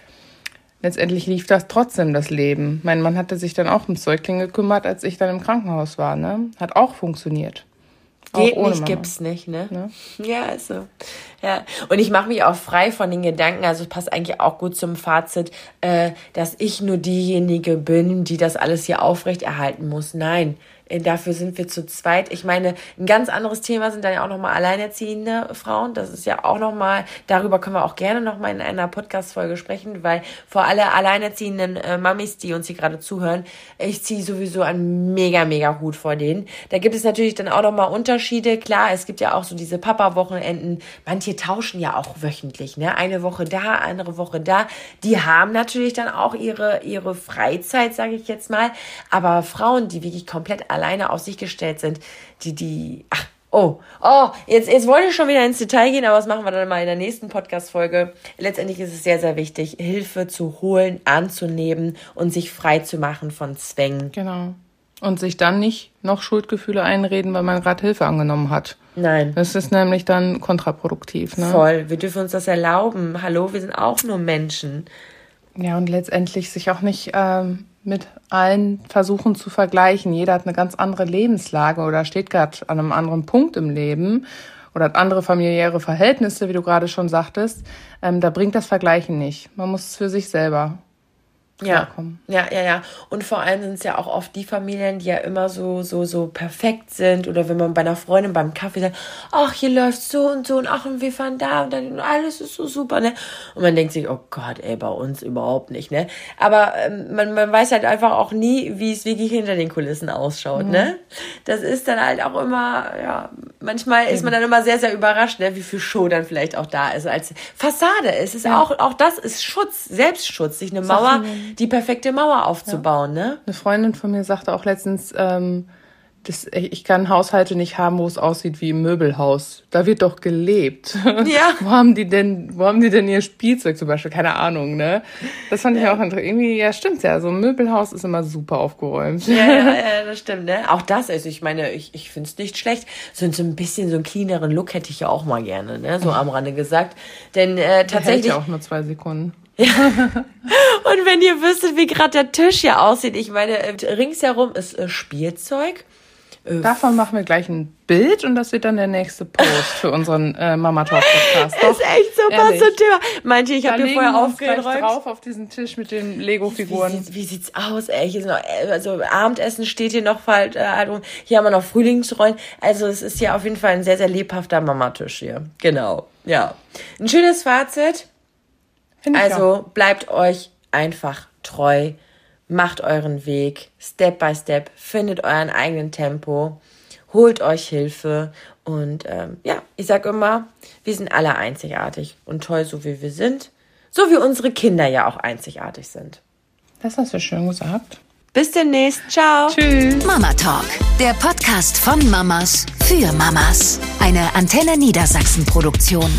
letztendlich lief das trotzdem das Leben. Mein Mann hatte sich dann auch um Säugling gekümmert, als ich dann im Krankenhaus war. Ne? Hat auch funktioniert. Geht nicht, Mama. gibt's nicht, ne? ne? Ja, also. Ja. Und ich mache mich auch frei von den Gedanken, also es passt eigentlich auch gut zum Fazit, äh, dass ich nur diejenige bin, die das alles hier aufrechterhalten muss. Nein, Dafür sind wir zu zweit. Ich meine, ein ganz anderes Thema sind dann ja auch nochmal alleinerziehende Frauen. Das ist ja auch nochmal, darüber können wir auch gerne nochmal in einer Podcast-Folge sprechen, weil vor alle alleinerziehenden äh, Mamis, die uns hier gerade zuhören, ich ziehe sowieso einen mega, mega Hut vor denen. Da gibt es natürlich dann auch nochmal Unterschiede. Klar, es gibt ja auch so diese Papa-Wochenenden. Manche tauschen ja auch wöchentlich, ne? Eine Woche da, andere Woche da. Die haben natürlich dann auch ihre, ihre Freizeit, sage ich jetzt mal. Aber Frauen, die wirklich komplett alleine auf sich gestellt sind, die, die, ach, Oh, oh, jetzt, jetzt wollte ich schon wieder ins Detail gehen, aber das machen wir dann mal in der nächsten Podcast-Folge. Letztendlich ist es sehr, sehr wichtig, Hilfe zu holen, anzunehmen und sich frei zu machen von Zwängen. Genau. Und sich dann nicht noch Schuldgefühle einreden, weil man gerade Hilfe angenommen hat. Nein. Das ist nämlich dann kontraproduktiv. Ne? Voll. Wir dürfen uns das erlauben. Hallo, wir sind auch nur Menschen. Ja, und letztendlich sich auch nicht ähm, mit allen versuchen zu vergleichen. Jeder hat eine ganz andere Lebenslage oder steht gerade an einem anderen Punkt im Leben oder hat andere familiäre Verhältnisse, wie du gerade schon sagtest. Ähm, da bringt das Vergleichen nicht. Man muss es für sich selber Ja, klarkommen. ja, ja, ja. Und vor allem sind es ja auch oft die Familien, die ja immer so, so, so perfekt sind. Oder wenn man bei einer Freundin beim Kaffee sagt, ach, hier läuft so und so und ach, und wir fahren da und dann alles ist so super, ne? Und man denkt sich, oh Gott, ey, bei uns überhaupt nicht, ne? Aber ähm, man, man weiß halt einfach auch nie, wie es wirklich hinter den Kulissen ausschaut, ne? Das ist dann halt auch immer, ja, manchmal ist man dann immer sehr, sehr überrascht, ne? Wie viel Show dann vielleicht auch da ist als Fassade. Es ist auch, auch das ist Schutz, Selbstschutz, sich eine Mauer, die perfekte Mauer aufzubauen, ne? Eine Freundin von mir sagte auch letztens, ähm, das, ich kann Haushalte nicht haben, wo es aussieht wie im Möbelhaus. Da wird doch gelebt. Ja. wo haben die denn, wo haben die denn ihr Spielzeug zum Beispiel? Keine Ahnung, ne? Das fand ich auch interessant. Irgendwie, ja, stimmt ja. So ein Möbelhaus ist immer super aufgeräumt. Ja, ja, ja, das stimmt, ne? Auch das, also ich meine, ich, ich finde es nicht schlecht. So, so ein bisschen so einen cleaneren Look hätte ich ja auch mal gerne, ne? So am Rande gesagt. Denn äh, Der hält tatsächlich. ja auch nur zwei Sekunden. Und wenn ihr wüsstet, wie gerade der Tisch hier aussieht, ich meine, äh, ringsherum ist äh, Spielzeug. Davon machen wir gleich ein Bild und das wird dann der nächste Post für unseren äh, Mama Talk Podcast. Doch, ist echt super ehrlich. so Thema. Meinte ich, habe hier vorher aufgeräumt. drauf auf diesen Tisch mit den Wie, Lego-Figuren. sieht's- wie sieht's aus, ey? Hier sind noch, äh, also Abendessen steht hier noch halt, äh. Hier haben wir noch Frühlingsrollen. Also es ist hier auf jeden Fall ein sehr, sehr lebhafter Mamatisch hier. Genau. Ja. Ein schönes Fazit. Ich auch. Also bleibt euch einfach treu, macht euren Weg, Step by Step, findet euren eigenen Tempo, holt euch Hilfe und ähm, ja, ich sag immer, wir sind alle einzigartig und toll, so wie wir sind, so wie unsere Kinder ja auch einzigartig sind. Das hast du schön gesagt. Bis demnächst, ciao. Tschüss. Mama Talk, der Podcast von Mamas für Mamas. Eine Antenne Niedersachsen Produktion.